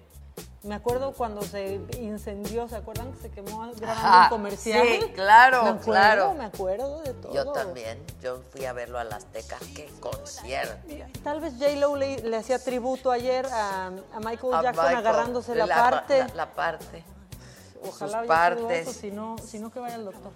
Me acuerdo cuando se incendió, ¿se acuerdan que se quemó grabando Ajá, un comercial? sí, claro, me acuerdo, claro. Me acuerdo de todo. Yo también, yo fui a verlo al Azteca. ¡Qué concierto! Tal vez J-Lo le, le hacía tributo ayer a, a Michael A Jackson Michael, agarrándose la, la- parte. La, la parte. Ojalá sus partes. eso, si no, si no que vaya el doctor.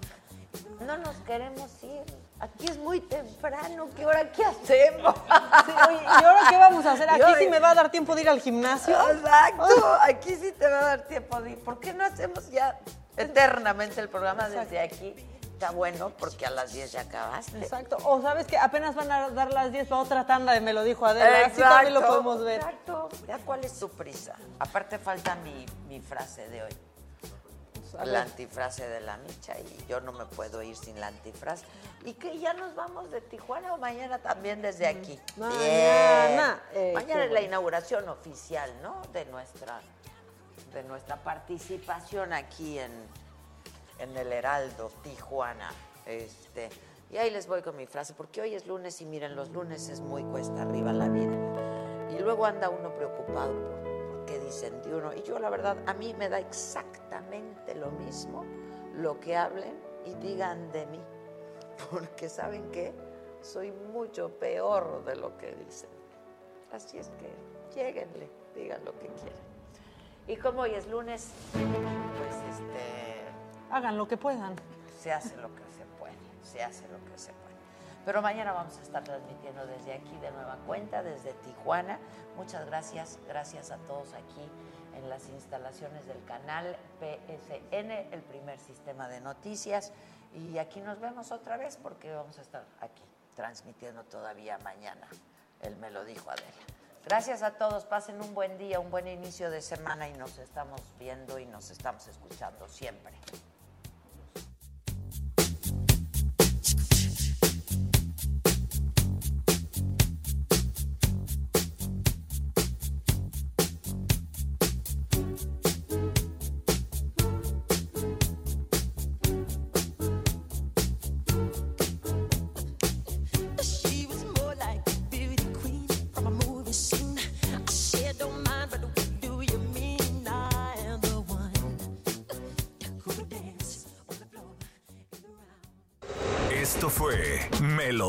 No nos queremos ir. Aquí es muy temprano. ¿Qué hora qué hacemos? Sí, oye, ¿Y ahora qué vamos a hacer? (laughs) ¿Aquí Yo- sí me va a dar tiempo de ir al gimnasio? Exacto. Aquí sí te va a dar tiempo de ir. ¿Por qué no hacemos ya eternamente el programa desde aquí? Está bueno porque a las 10 ya acabaste. Exacto. O sabes que apenas van a dar las 10 para otra tanda de Me lo dijo Adela. Así también lo podemos ver. Exacto. ¿Ya cuál es tu prisa? Aparte falta mi, mi frase de hoy. A La ver. antifrase de la micha y yo no me puedo ir sin la antifrase. ¿Y que ya nos vamos de Tijuana o mañana también desde aquí? Mañana. Eh, mañana es la inauguración oficial, ¿no? De nuestra, de nuestra participación aquí en, en el Heraldo, Tijuana. Este, y ahí les voy con mi frase, porque hoy es lunes y miren, los lunes es muy cuesta arriba la vida. Y luego anda uno preocupado por, qué dicen de uno. Y yo la verdad, a mí me da exactamente lo mismo lo que hablen y digan de mí. (laughs) Porque saben qué, soy mucho peor de lo que dicen. Así es que lléguenle, digan lo que quieran. Y como hoy es lunes, pues este Hagan lo que puedan. se hace lo que se puede, se hace lo que se puede. Pero mañana vamos a estar transmitiendo desde aquí de nueva cuenta, desde Tijuana. Muchas gracias, gracias a todos aquí en las instalaciones del canal PSN, el primer sistema de noticias. Y aquí nos vemos otra vez porque vamos a estar aquí transmitiendo todavía mañana. Él me lo dijo Adela. Gracias a todos, pasen un buen día, un buen inicio de semana y nos estamos viendo y nos estamos escuchando siempre.